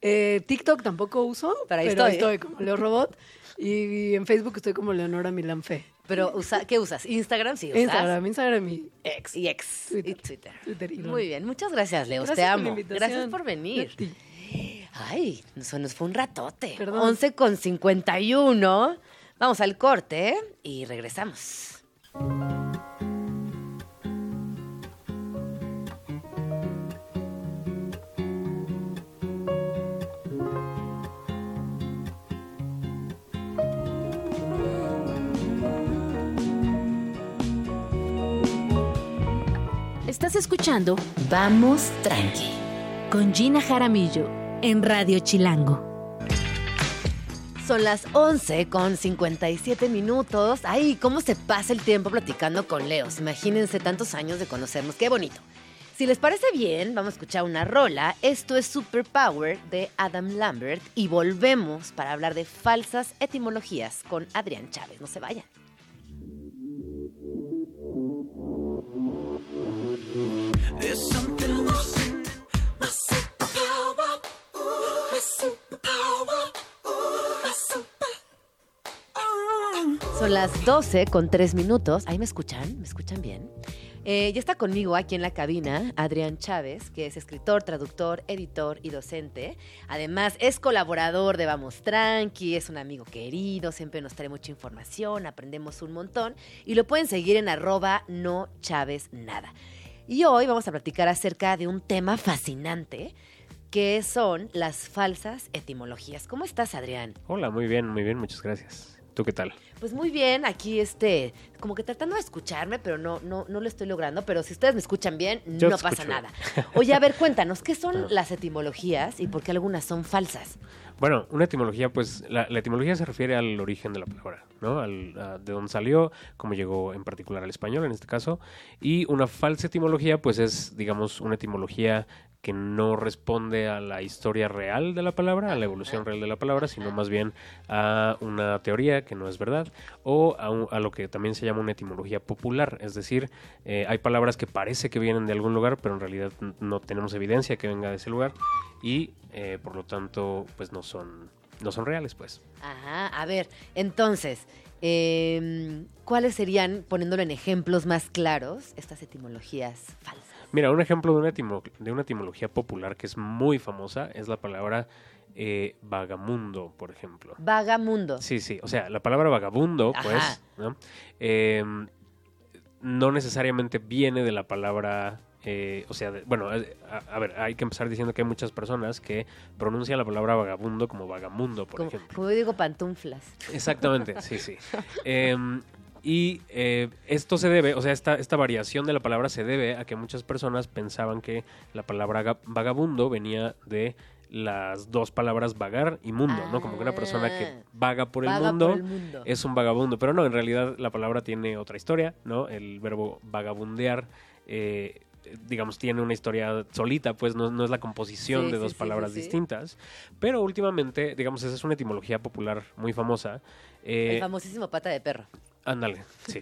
Eh, TikTok tampoco uso, Pero pero, ahí estoy. estoy como Leo Robot. Y en Facebook estoy como Leonora Milán Fe. pero usa, ¿qué usas? ¿Instagram? Sí, usas. Instagram, Instagram y Ex. Y ex. Twitter. Y Twitter. Twitter. Muy bien. Muchas gracias. Gracias Te amo. Gracias por venir. Ay, se nos fue un ratote. Perdón. 11 con 51. Vamos al corte y regresamos. Estás escuchando Vamos Tranqui con Gina Jaramillo en Radio Chilango. Son las 11 con 57 minutos. Ay, cómo se pasa el tiempo platicando con Leos. Imagínense tantos años de conocernos. Qué bonito. Si les parece bien, vamos a escuchar una rola. Esto es Superpower de Adam Lambert y volvemos para hablar de falsas etimologías con Adrián Chávez. No se vayan. Son las 12 con 3 minutos. Ahí me escuchan, me escuchan bien. Eh, ya está conmigo aquí en la cabina Adrián Chávez, que es escritor, traductor, editor y docente. Además, es colaborador de Vamos Tranqui, es un amigo querido, siempre nos trae mucha información, aprendemos un montón. Y lo pueden seguir en arroba no Chávez nada. Y hoy vamos a platicar acerca de un tema fascinante, que son las falsas etimologías. ¿Cómo estás, Adrián? Hola, muy bien, muy bien, muchas gracias. ¿Tú qué tal? Pues muy bien, aquí este, como que tratando de escucharme, pero no, no, no lo estoy logrando. Pero si ustedes me escuchan bien, Yo no pasa escucho nada. Oye, a ver, cuéntanos, ¿qué son las etimologías y por qué algunas son falsas? Bueno, una etimología, pues la, la etimología se refiere al origen de la palabra, ¿no? Al, a- de dónde salió, cómo llegó en particular al español en este caso. Y una falsa etimología, pues es, digamos, una etimología que no responde a la historia real de la palabra, a la evolución real de la palabra, sino más bien a una teoría que no es verdad, o a, lo que también se llama una etimología popular, es decir, eh, hay palabras que parece que vienen de algún lugar, pero en realidad no tenemos evidencia que venga de ese lugar y eh, por lo tanto pues no son no son reales pues Ajá, a ver, entonces, em, ¿cuáles serían, poniéndolo en ejemplos más claros, estas etimologías falsas? Mira un ejemplo de una, etimo- de una etimología popular que es muy famosa es la palabra eh, vagamundo por ejemplo Vagamundo. sí sí o sea la palabra vagabundo Ajá. pues ¿no? Em, no necesariamente viene de la palabra eh, o sea, de- bueno, eh, a, a ver, hay que empezar diciendo que hay muchas personas que pronuncian la palabra vagabundo como vagamundo, por Como, ejemplo. como digo, pantuflas. Exactamente, sí, sí. Em, y eh, esto se debe, o sea, esta, esta variación de la palabra se debe a que muchas personas pensaban que la palabra ga- vagabundo venía de las dos palabras vagar y mundo, ¿no? Como que una persona que Ah. vaga por el, mundo, por el mundo. es un vagabundo. Pero no, en realidad la palabra tiene otra historia, ¿no? El verbo vagabundear. eh, digamos, tiene una historia solita, pues no, no es la composición Sí, de dos sí, palabras sí. distintas. Pero últimamente, digamos, esa es una etimología popular muy famosa. Eh, El famosísimo pata de perro. Ándale, sí.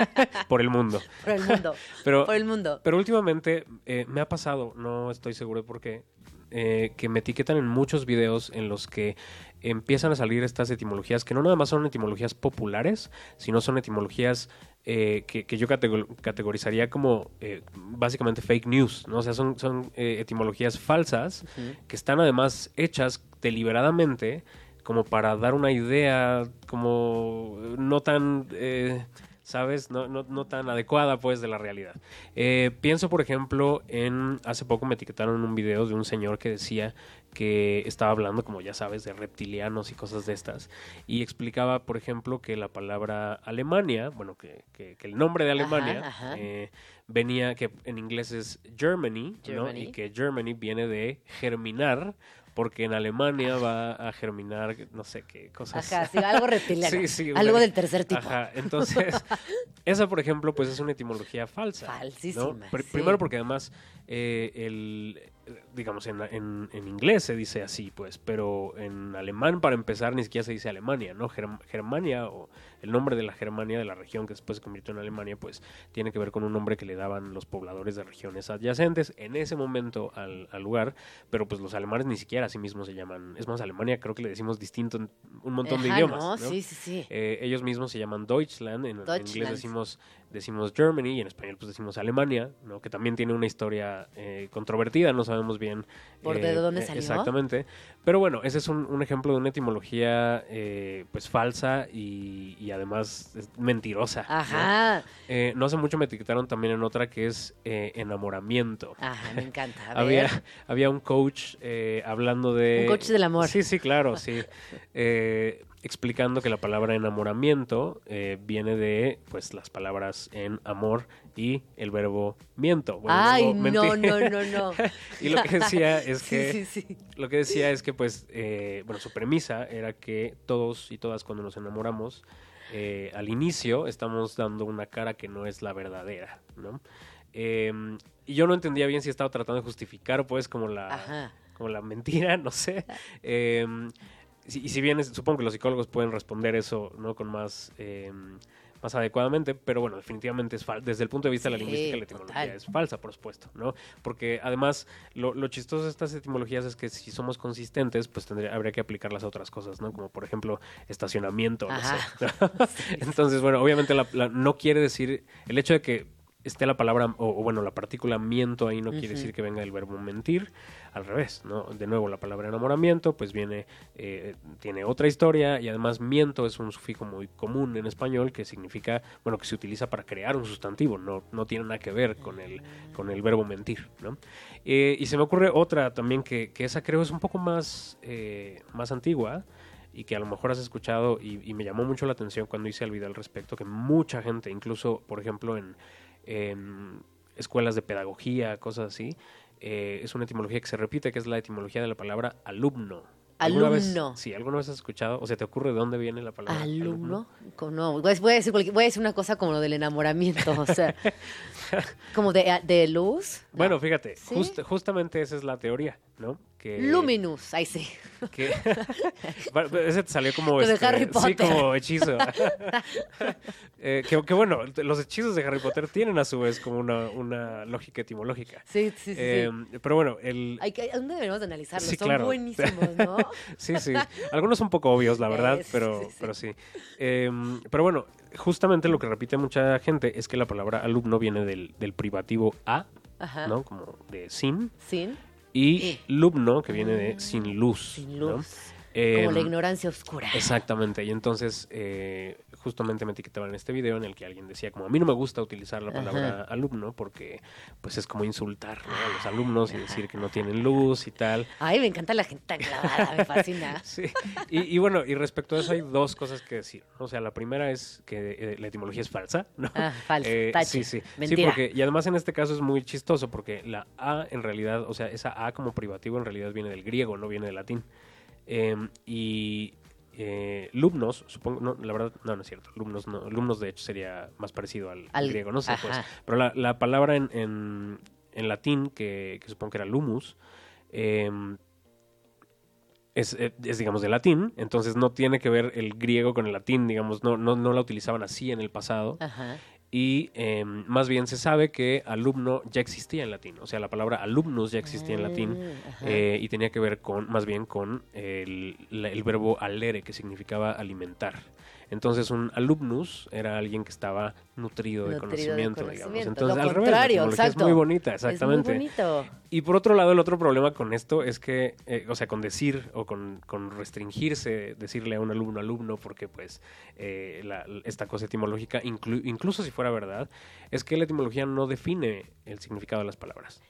Por el mundo. Por el mundo. Pero, por el mundo. pero últimamente eh, me ha pasado, no estoy seguro de por qué, eh, que me etiquetan en muchos videos en los que empiezan a salir estas etimologías que no nada más son etimologías populares, sino son etimologías eh, que, que yo catego- categorizaría como eh, básicamente fake news, ¿no? O sea, son, son eh, etimologías falsas que están además hechas deliberadamente como para dar una idea como no tan... eh, ¿Sabes? No, no, no tan adecuada, pues, de la realidad. Eh, pienso, por ejemplo, en... Hace poco me etiquetaron un video de un señor que decía que estaba hablando, como ya sabes, de reptilianos y cosas de estas. Y explicaba, por ejemplo, que la palabra Alemania, bueno, que, que- que el nombre de Alemania Ajá, ajá. eh, venía, que en inglés es Germany, ¿no? Germany. Y que Germany viene de germinar, porque en Alemania va a germinar, no sé qué cosas. Ajá, sí, algo reptiliano. Sí, sí, algo del tercer tipo. Ajá, entonces, esa, por ejemplo, pues es una etimología falsa. ¿no? Falsísima, Pr- sí. Primero porque además, eh, el, digamos, en, en- en inglés se dice así, pues, pero en alemán, para empezar, ni siquiera se dice Alemania, ¿no? Germ- Germania, o el nombre de la Germania, de la región que después se convirtió en Alemania, pues, tiene que ver con un nombre que le daban los pobladores de regiones adyacentes en ese momento al, al lugar, pero pues los alemanes ni siquiera a sí mismos se llaman. Es más, Alemania creo que le decimos distinto en un montón de idiomas. no, ¿no? sí, sí, sí. Eh, ellos mismos se llaman Deutschland, en, en inglés decimos, decimos Germany y en español pues decimos Alemania, ¿no? que también tiene una historia eh, controvertida, no sabemos bien ¿Por eh, de dónde eh, salió? Exactamente, pero bueno, ese es un, un ejemplo de una etimología eh, pues falsa y, y además mentirosa. ¿no? Ajá. Eh, no hace mucho me etiquetaron también en otra que es eh, enamoramiento. Ajá, me encanta. A ver. Había, había un coach eh, hablando de... Un coach del amor. Sí, sí, claro, sí. Explicando que la palabra enamoramiento eh, viene de pues las palabras en amor y el verbo miento. Bueno, Ay, no, no, no, no. y lo que decía es que Sí, sí, sí. lo que decía es que pues eh, bueno su premisa era que todos y todas cuando nos enamoramos eh, al inicio estamos dando una cara que no es la verdadera, ¿no? Eh, y yo no entendía bien si estaba tratando de justificar pues como la Ajá. como la mentira, no sé. Y si bien es- supongo que los psicólogos pueden responder eso no con más eh, más adecuadamente, pero bueno, definitivamente es falso. Desde el punto de vista de la lingüística, la etimología total. es falsa, por supuesto, ¿no? Porque además, lo, lo chistoso de estas etimologías es que si somos consistentes, pues tendría, habría que aplicarlas a otras cosas, ¿no? Como por ejemplo, estacionamiento, no sé. Entonces, bueno, obviamente la- la- no quiere decir, el hecho de que esté la palabra, o, o bueno, la partícula miento ahí no quiere decir que venga el verbo mentir, al revés, ¿no? De nuevo, la palabra enamoramiento, pues viene, eh, tiene otra historia y además miento es un sufijo muy común en español que significa, bueno, que se utiliza para crear un sustantivo, no, no tiene nada que ver con el, con el verbo mentir, ¿no? Eh, y se me ocurre otra también que, que esa creo es un poco más, eh, más antigua y que a lo mejor has escuchado y, y me llamó mucho la atención cuando hice el video al respecto, que mucha gente, incluso, por ejemplo, en, en escuelas de pedagogía, cosas así, eh, es una etimología que se repite, que es la etimología de la palabra alumno. ¿Alguna vez- Alumno. sí, ¿alguna vez has escuchado? ¿O se te ocurre de dónde viene la palabra Alumno. Con- No, voy a, voy a decir, cualquier- voy a decir una cosa como lo del enamoramiento, o sea, como de, de luz. No. Bueno, fíjate, ¿Sí? just- justamente esa es la teoría, ¿no? Que, Luminous, ahí sí. que- ese te salió como de este, sí, como hechizo. Eh, que, que bueno, los hechizos de Harry Potter tienen a su vez como una, una lógica etimológica. Sí, sí, sí. sí. Eh, pero bueno, el, Hay que, ¿Dónde deberíamos de analizarlos? Sí, Son claro. buenísimos, ¿no? Sí, sí. Algunos un poco obvios, la verdad, Eh, pero, sí, sí. pero sí. Eh, pero bueno, justamente lo que repite mucha gente es que la palabra alumno viene del, del privativo a, Ajá. ¿no? Como de sin, Sin, y Y. lumno, que viene de sin luz. sin ¿no? Eh, como la ignorancia oscura. Exactamente, y entonces eh, justamente me etiquetaban en este video en el que alguien decía como a mí no me gusta utilizar la palabra alumno porque pues es como insultar ¿no? a los alumnos y decir que no tienen luz y tal. Ay, me encanta la gente tan clavada, me fascina. Sí, y, y bueno, y respecto a eso hay dos cosas que decir. O sea, la primera es que eh, la etimología es falsa, ¿no? Ah, falsa, Eh, sí, sí. Sí, mentira. porque, y además en este caso es muy chistoso porque la A en realidad, o sea, esa A como privativo en realidad viene del griego, no viene del latín. Eh, y eh, lumnos, supongo, no, la verdad, no, no es cierto. Lumnos, no, lumnos de hecho sería más parecido al, Al- griego, no sé, pues. Pero la, la palabra en, en, en latín, que, que supongo que era lumus, eh, es, eh, es, digamos, de latín, entonces no tiene que ver el griego con el latín, digamos, no, no, no la utilizaban así en el pasado. Ajá. Y eh, más bien se sabe que alumno ya existía en latín, o sea, la palabra alumnus ya existía en latín ajá. eh, y tenía que ver con, más bien con el, el verbo alere, que significaba alimentar. Entonces un alumnus era alguien que estaba nutrido, de conocimiento, digamos. Entonces lo al revés, la contrario, exacto. es muy bonita, exactamente. Es muy bonito. Y por otro lado, el otro problema con esto es que, eh, o sea, con decir o con, con restringirse, decirle a un alumno alumno, porque pues eh, la- esta cosa etimológica, inclu- incluso si fuera verdad, es que la etimología no define el significado de las palabras.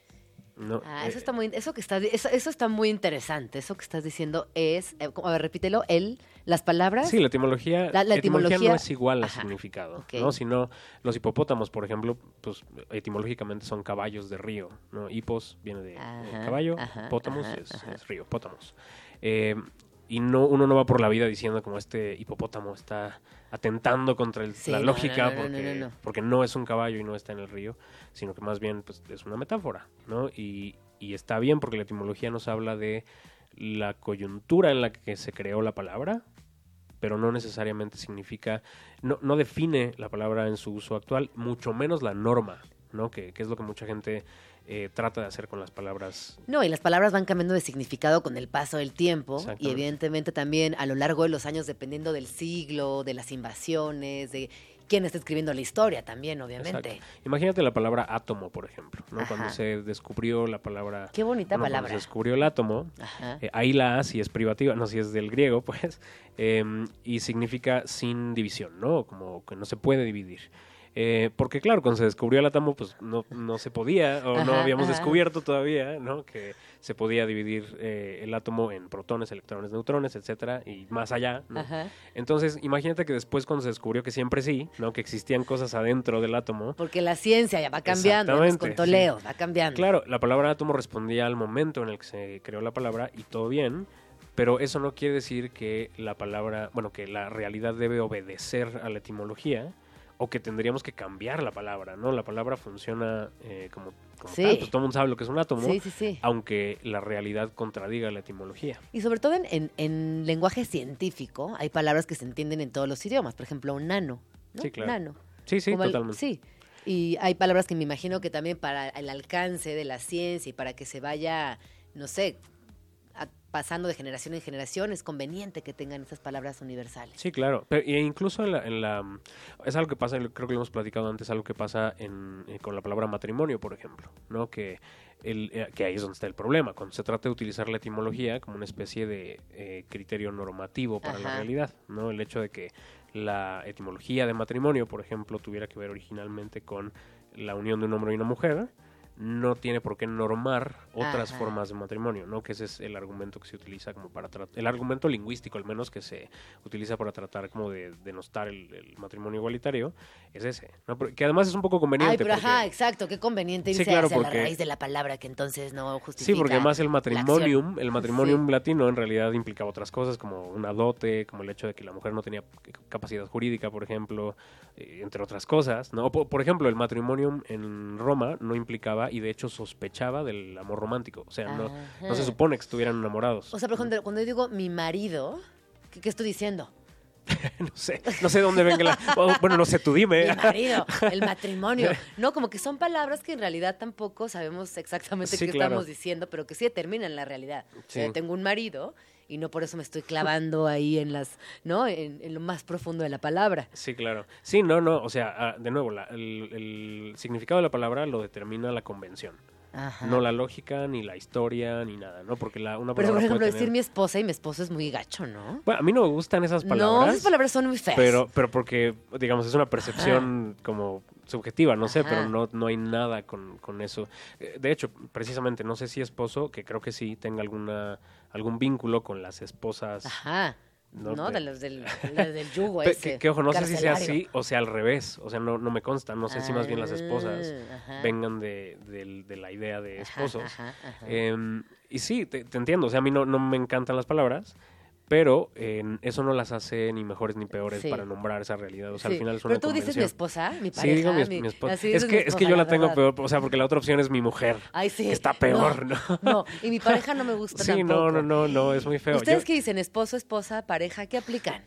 No, Ah, eh, eso está muy, eso que estás, eso, eso está muy interesante. Eso que estás diciendo es, eh, a ver, repítelo, el, las palabras. Sí, la etimología, La- la etimología, etimología- no es igual a Ajá, significado. ¿no? Sino los hipopótamos, por ejemplo, pues etimológicamente son caballos de río, ¿no? Hipos viene de, de Ajá, caballo, ajá, pótamos ajá, es, río, pótamos. Eh, y no, uno no va por la vida diciendo como este hipopótamo está atentando contra el- Sí, la no, lógica no, no, no, porque, porque no es un caballo y no está en el río, sino que más bien pues, es una metáfora, ¿no? Y, y está bien porque la etimología nos habla de la coyuntura en la que se creó la palabra, pero no necesariamente significa, no, no define la palabra en su uso actual, mucho menos la norma, ¿no? Que, que es lo que mucha gente eh, trata de hacer con las palabras. No, y las palabras van cambiando de significado con el paso del tiempo y evidentemente también a lo largo de los años, dependiendo del siglo, de las invasiones, de quién está escribiendo la historia también, obviamente. Exacto. Imagínate la palabra átomo, por ejemplo, ¿no? Cuando se descubrió la palabra... Qué bonita bueno, cuando palabra. se descubrió el átomo. Eh, ahí la A si es privativa, no si es del griego, pues, em, y significa sin división, ¿no? Como que no se puede dividir. Eh, porque claro, cuando se descubrió el átomo, pues no, no se podía, o no habíamos ajá. descubierto todavía, ¿no? Que se podía dividir eh, el átomo en protones, electrones, neutrones, etcétera, y más allá. Entonces, imagínate que después cuando se descubrió que siempre sí, ¿no? Que existían cosas adentro del átomo, Porque la ciencia ya va cambiando, ya ves, con Exactamente, Toledo, va cambiando. Claro, la palabra átomo respondía al momento en el que se creó la palabra y todo bien, pero eso no quiere decir que la palabra, bueno, que la realidad debe obedecer a la etimología o que tendríamos que cambiar la palabra, ¿no? La palabra funciona eh, como, como Sí. tal, pues todo el mundo sabe lo que es un átomo, Sí, sí, sí. aunque la realidad contradiga la etimología. Y sobre todo en, en- en lenguaje científico hay palabras que se entienden en todos los idiomas. Por ejemplo, un nano. ¿no? Sí, claro. Nano. Sí, sí, Como el- totalmente. sí. Y hay palabras que me imagino que también para el alcance de la ciencia y para que se vaya, no sé, pasando de generación en generación, es conveniente que tengan esas palabras universales. Sí, claro. Pero, e incluso en la, en la- Es algo que pasa, creo que lo hemos platicado antes, algo que pasa en, eh, con la palabra matrimonio, por ejemplo, ¿no? Que, el, eh, que ahí es donde está el problema, cuando se trata de utilizar la etimología como una especie de eh, criterio normativo para la realidad, ¿no? El hecho de que la etimología de matrimonio, por ejemplo, tuviera que ver originalmente con la unión de un hombre y una mujer, no tiene por qué normar otras Ajá. formas de matrimonio, ¿no? Que ese es el argumento que se utiliza como para tratar, el argumento lingüístico al menos que se utiliza para tratar como de denostar el, el matrimonio igualitario, es ese, ¿no? Que además es un poco conveniente. Ay, pero porque- ajá, exacto, qué conveniente Sí, irse claro, hacia la porque- raíz de la palabra que entonces no justifica. Sí, porque además el la matrimonium, el matrimonium latino en realidad implicaba otras cosas como una dote, como el hecho de que la mujer no tenía capacidad jurídica, por ejemplo, eh, entre otras cosas, ¿no? Por, por ejemplo, el matrimonium en Roma no implicaba y de hecho sospechaba del amor romántico, o sea, no, no se supone que estuvieran enamorados. O sea, por ejemplo, cuando yo digo mi marido, ¿qué, qué estoy diciendo? no sé, no sé dónde venga la... bueno, no sé, tú dime. Mi marido, el matrimonio. No, como que son palabras que en realidad tampoco sabemos exactamente Sí, qué claro. estamos diciendo, pero que sí determinan la realidad. O sea, Sí. tengo un marido y no por eso me estoy clavando ahí en las, ¿no? En, en lo más profundo de la palabra. Sí, claro. Sí, no, no, o sea, ah, de nuevo, la- el, el significado de la palabra lo determina la convención. Ajá. No la lógica, ni la historia, ni nada, ¿no? Porque la, una pero, palabra por ejemplo, puede decir mi esposa y mi esposo es muy gacho, ¿no? Bueno, a mí no me gustan esas palabras. No, esas palabras son muy feas. Pero, pero porque, digamos, es una percepción como subjetiva, no sé, Ajá. pero no, no hay nada con, con eso. Eh, De hecho, precisamente, no sé si esposo, que creo que sí, tenga alguna algún vínculo con las esposas. Ajá. No, No, de- de los del, de- del yugo ese. que, que, ojo, no sé si sea así o sea al revés. O sea, no, no me consta. No sé si más bien las esposas Ah, ajá. vengan de, de la idea de esposos. ajá, ajá. Em, y sí, te, te entiendo. O sea, a mí no, no me encantan las palabras, pero eh, eso no las hace ni mejores ni peores Sí. para nombrar esa realidad. O sea, Sí. al final es una Pero tú dices mi esposa, mi pareja. Sí, digo mi, mi- mi esposa. Es que, mi es que yo la tengo peor, o sea, porque la otra opción es mi mujer. Ay, sí. está peor, ¿no? No, y mi pareja no me gusta Sí, tampoco. no, no, no, no, es muy feo. ¿Ustedes Yo- qué dicen? ¿Esposo, esposa, pareja? ¿Qué aplican?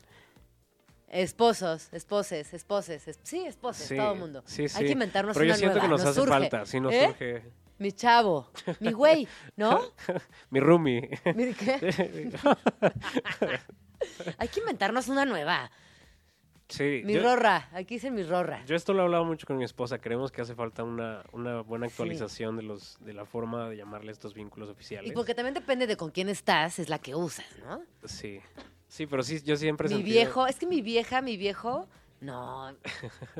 Esposos, esposes, esposes. es- sí, esposes, sí, todo el mundo. Sí, sí. Hay que inventarnos Pero una yo siento nueva. que nos, hace surge. falta, sí nos ¿Eh? surge. Mi chavo, mi güey, ¿no? Mi roomie. Mire, ¿qué? Hay que inventarnos una nueva. Sí, Mi yo, rorra, aquí dicen mi rorra. yo esto lo he hablado mucho con mi esposa. Creemos que hace falta una, una buena actualización de los de la forma de llamarle estos vínculos oficiales. Y porque también depende de con quién estás, es la que usas, ¿no? Sí, sí, pero sí, yo siempre Mi sentido- viejo, es que mi vieja, mi viejo, no,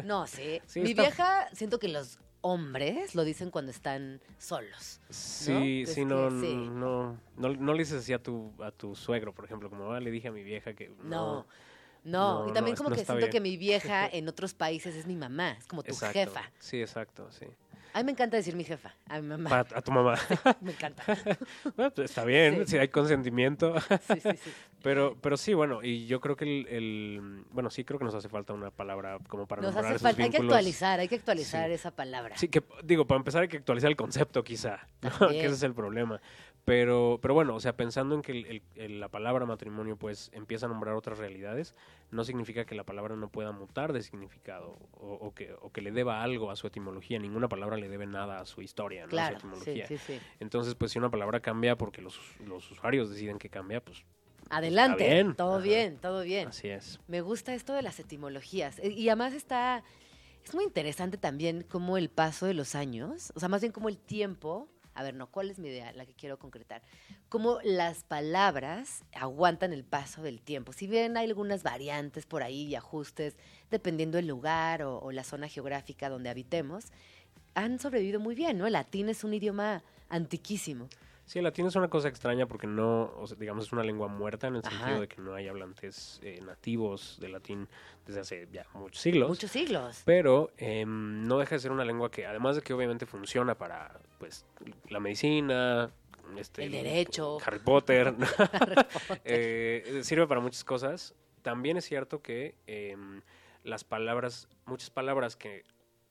no sé. Sí, mi está- vieja, siento que los hombres lo dicen cuando están solos. Sí, sí, no, que sí. no, no, no le dices así a tu, a tu suegro, por ejemplo, como "Ah, le dije a mi vieja que No. no. Y también como que siento bien. que mi vieja en otros países es mi mamá, es como tu Exacto. jefa. Sí, exacto, sí. A mí me encanta decir mi jefa, a mi mamá. Para- a tu mamá. Me encanta. Bueno, pues, está bien, Sí. si hay consentimiento. Sí, sí, sí. Pero, pero sí, bueno, y yo creo que el, el- bueno, sí creo que nos hace falta una palabra como para Nos hace esos hay que actualizar, hay que actualizar Sí. esa palabra. Sí, que digo, para empezar hay que actualizar el concepto quizá, que ese es el problema. Pero, pero bueno, o sea, pensando en que el- el- la palabra matrimonio pues empieza a nombrar otras realidades, no significa que la palabra no pueda mutar de significado o, o que, o que le deba algo a su etimología. Ninguna palabra le debe nada a su historia, ¿no? a Claro, su sí, etimología. sí, sí. Entonces, pues si una palabra cambia porque los, los usuarios deciden que cambia, pues Adelante, bien. todo Ajá. bien, todo bien. así es. Me gusta esto de las etimologías. E- Y además está. Es muy interesante también cómo el paso de los años, o sea, más bien como el tiempo. A ver, no, ¿cuál es mi idea? La que quiero concretar. Cómo las palabras aguantan el paso del tiempo. Si bien hay algunas variantes por ahí y ajustes, dependiendo del lugar o, o la zona geográfica donde habitemos, han sobrevivido muy bien, ¿no? El latín es un idioma antiquísimo. Sí, el latín es una cosa extraña porque no, o sea, digamos, es una lengua muerta en el Ajá. sentido de que no hay hablantes eh, nativos de latín desde hace ya muchos siglos. Muchos siglos. Pero em, no deja de ser una lengua que, además de que obviamente funciona para pues la medicina, este, El derecho. Harry Potter. Eh, sirve para muchas cosas. También es cierto que em, las palabras, muchas palabras que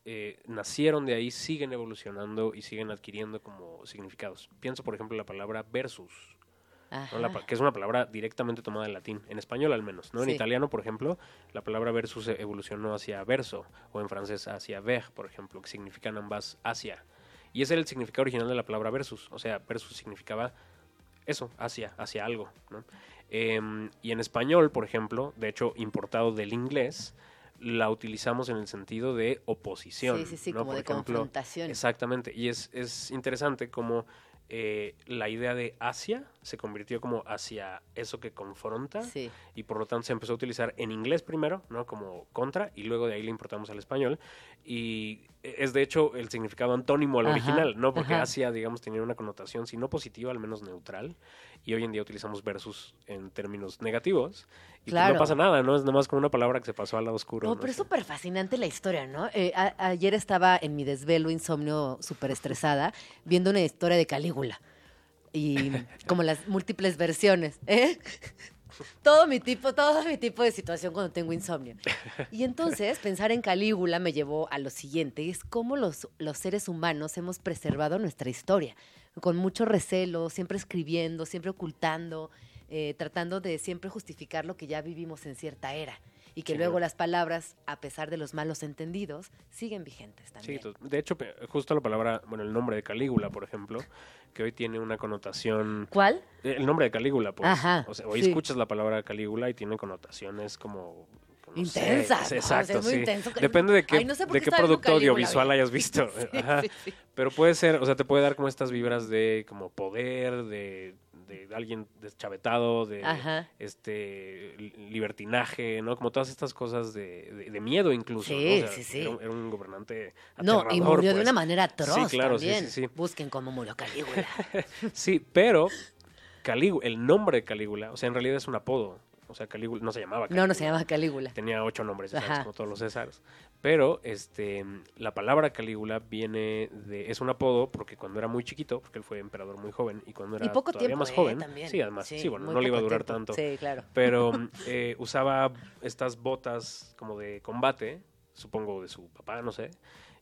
eh, nacieron de ahí siguen evolucionando y siguen adquiriendo como significados. Pienso, por ejemplo, en la palabra versus. que es una palabra directamente tomada del latín, en español al menos, ¿no? En italiano, por ejemplo, la palabra versus e- evolucionó hacia verso, o en francés hacia ver, por ejemplo, que significan ambas hacia. Y ese era el significado original de la palabra versus, o sea, versus significaba eso, hacia, hacia algo, ¿no? Em, y en español, por ejemplo, de hecho, importado del inglés, la utilizamos en el sentido de oposición. Sí, sí, sí, ¿no? como Por de ejemplo, confrontación. Exactamente, y es, es interesante cómo eh, la idea de hacia se convirtió como hacia eso que confronta Sí. y por lo tanto se empezó a utilizar en inglés primero, ¿no? Como contra y luego de ahí le importamos al español y es de hecho el significado antónimo al Ajá, original, ¿no? Porque ajá. hacia, digamos, tenía una connotación, si no positiva, al menos neutral y hoy en día utilizamos versus en términos negativos y pues Claro. no pasa nada, ¿no? Es nada más como una palabra que se pasó al lado oscuro. No, no pero es súper fascinante la historia, ¿no? Eh, ayer estaba en mi desvelo, insomnio, súper estresada, viendo una historia de Calígula. Y como las múltiples versiones, ¿eh? Todo mi tipo, todo mi tipo de situación cuando tengo insomnio. Y entonces pensar en Calígula me llevó a lo siguiente, es cómo los, los seres humanos hemos preservado nuestra historia, con mucho recelo, siempre escribiendo, siempre ocultando, eh, tratando de siempre justificar lo que ya vivimos en cierta era. Y que Sí, luego claro. las palabras, a pesar de los malos entendidos, siguen vigentes Sí, también. to- de hecho, justo la palabra, bueno, el nombre de Calígula, por ejemplo, que hoy tiene una connotación ¿Cuál? El nombre de Calígula, pues. Ajá, O sea, hoy sí. escuchas la palabra Calígula y tiene connotaciones como. no sé, Intensas, sí, ¿no? O sea, exacto, es muy sí. intenso. Depende de qué, Ay, no sé por de qué producto Calígula, audiovisual hayas visto. Sí, Ajá. sí, sí. Pero puede ser, o sea, te puede dar como estas vibras de como poder, de, de alguien deschavetado, de Ajá. este li- libertinaje, ¿no? Como todas estas cosas de, de- de miedo incluso. ¿no? Sí, O sea, sí, sí. Era, un- era un gobernante No, y murió de pues. una manera atroz Sí, claro, también. sí, sí. Busquen cómo murió Calígula. Sí, pero Calígula, el nombre de Calígula, o sea, en realidad es un apodo. O sea, Calígula no se llamaba Calígula. No, no se llama Calígula. Tenía ocho nombres, ya sabes, Ajá. como todos los Césares. Pero este, la palabra Calígula viene de. Es un apodo porque cuando era muy chiquito, porque él fue emperador muy joven, y cuando era Y poco todavía tiempo, más ¿eh? joven. También. Sí, además. Sí, bueno, no le iba a durar tiempo. tanto. Sí, claro. Pero eh, usaba estas botas como de combate, supongo de su papá, no sé,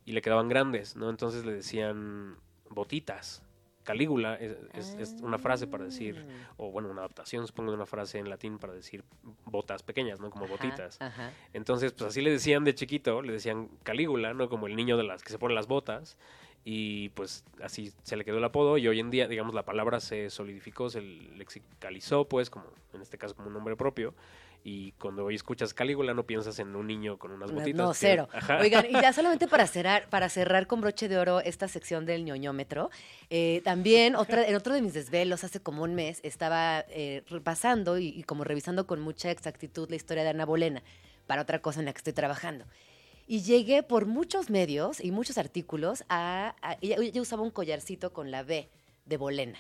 y le quedaban grandes, ¿no? Entonces le decían botitas. Calígula es, es- es una frase para decir, Ah. o bueno, una adaptación, supongo, de una frase en latín para decir botas pequeñas, ¿no? Como Ajá, botitas. Ajá. Entonces, pues así le decían de chiquito, le decían Calígula, ¿no? Como el niño de las que se pone las botas. Y pues así se le quedó el apodo y hoy en día, digamos, la palabra se solidificó, se lexicalizó, pues, como en este caso como un nombre propio. Y cuando hoy escuchas Calígula no piensas en un niño con unas botitas. No, cero. Oigan, y ya solamente para cerrar, para cerrar con broche de oro esta sección del ñoñómetro, eh, también otra, en otro de mis desvelos, hace como un mes, estaba eh, repasando y, y como revisando con mucha exactitud la historia de Ana Bolena, para otra cosa en la que estoy trabajando. Y llegué por muchos medios y muchos artículos a... a- ella, ella usaba un collarcito con la B de Bolena.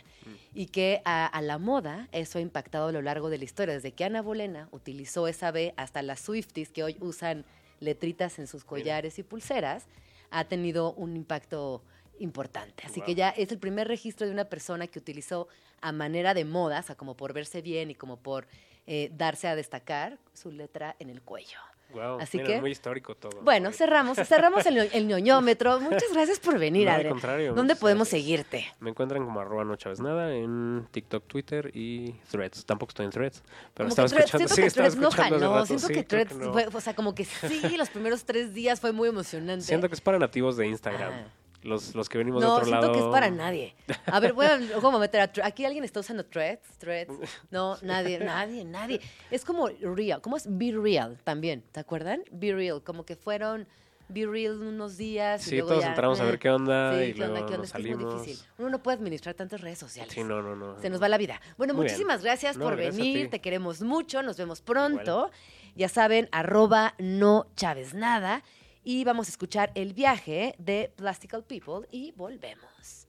Y que a, a la moda eso ha impactado a lo largo de la historia. Desde que Ana Bolena utilizó esa B hasta las Swifties que hoy usan letritas en sus collares y pulseras, ha tenido un impacto importante. Así que ya es el primer registro de una persona que utilizó a manera de moda, o sea, como por verse bien y como por eh, darse a destacar, su letra en el cuello. Guau, Así mira, que- muy histórico todo. Bueno, cerramos, cerramos el, el ñoñómetro. Muchas gracias por venir, No, al Adri. contrario, ¿Dónde podemos gracias. seguirte? Me encuentran como arroba no Chávez nada en TikTok, Twitter y Threads. Tampoco estoy en Threads, pero Como estaba que escuchando. siento sí, que Threads no jaló, rato, siento sí, que Threads no. fue, o sea, como que sí, los primeros tres días fue muy emocionante. Siento que es para nativos de Instagram. Ah. Los, los que venimos de no, otro siento lado. que es para nadie. A ver, voy a a meter a Aquí alguien está usando threads, threads. No, nadie, nadie, nadie. Es como real. ¿Cómo es be real también? ¿Te acuerdan? Be real. Como que fueron be real unos días. y Sí, luego todos ya, entramos a ver eh. qué onda Sí, y ¿qué onda? luego ¿Qué onda? nos Es muy difícil. Uno no puede administrar tantas redes sociales. Sí, no, no, no. Se nos va la vida. Bueno, Muy bien. muchísimas gracias No, por gracias venir. Te queremos mucho. Nos vemos pronto. Ya saben, arroba no Chávez nada. Y vamos a escuchar el viaje de Plastical People y volvemos.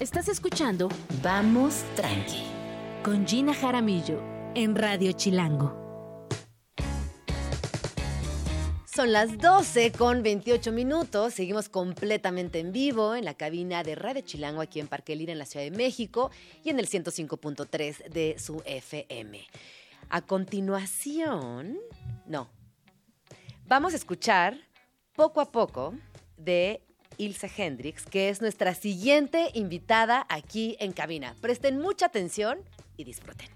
Estás escuchando Vamos Tranqui con Gina Jaramillo en Radio Chilango. Son las 12 con 28 minutos. Seguimos completamente en vivo en la cabina de Radio Chilango aquí en Parque Lira en la Ciudad de México y en el 105.3 de su FM. A continuación, no, vamos a escuchar poco a poco de Ilse Hendrix, que es nuestra siguiente invitada aquí en cabina. Presten mucha atención y disfruten.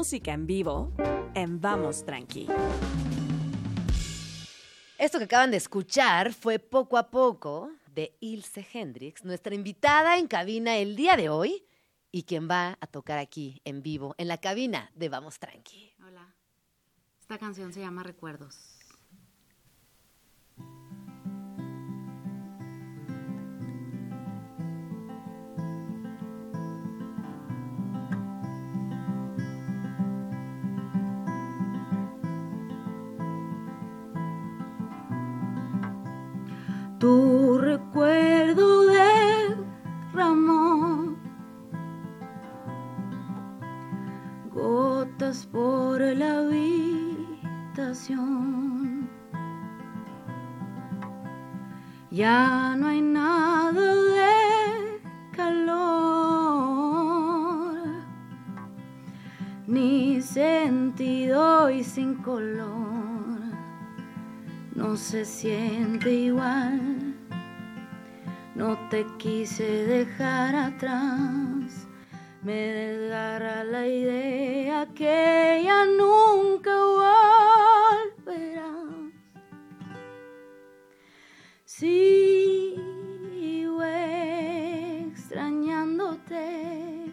Música en vivo en Vamos Tranqui. Esto que acaban de escuchar fue poco a poco de Ilse Hendrix, nuestra invitada en cabina el día de hoy y quien va a tocar aquí en vivo en la cabina de Vamos Tranqui. Hola. Esta canción se llama Recuerdos. Tu recuerdo de Ramón gotas por la habitación. Ya no hay nada de calor, ni sentido y sin color. No se siente igual, no te quise dejar atrás. Me desgarra la idea que ya nunca volverás. Sigo extrañándote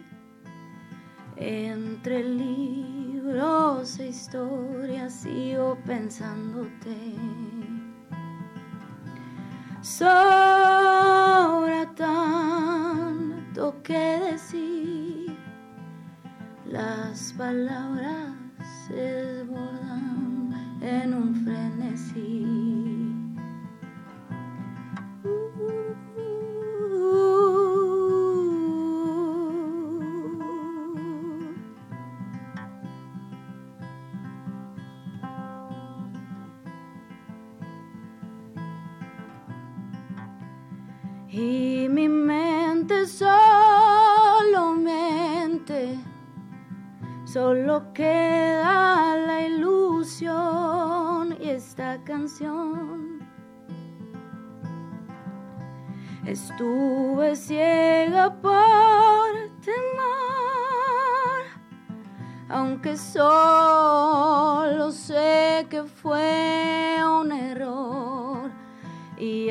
entre libros e historias, sigo pensándote. Sobra tanto que decir, las palabras se desbordan en un frenesí.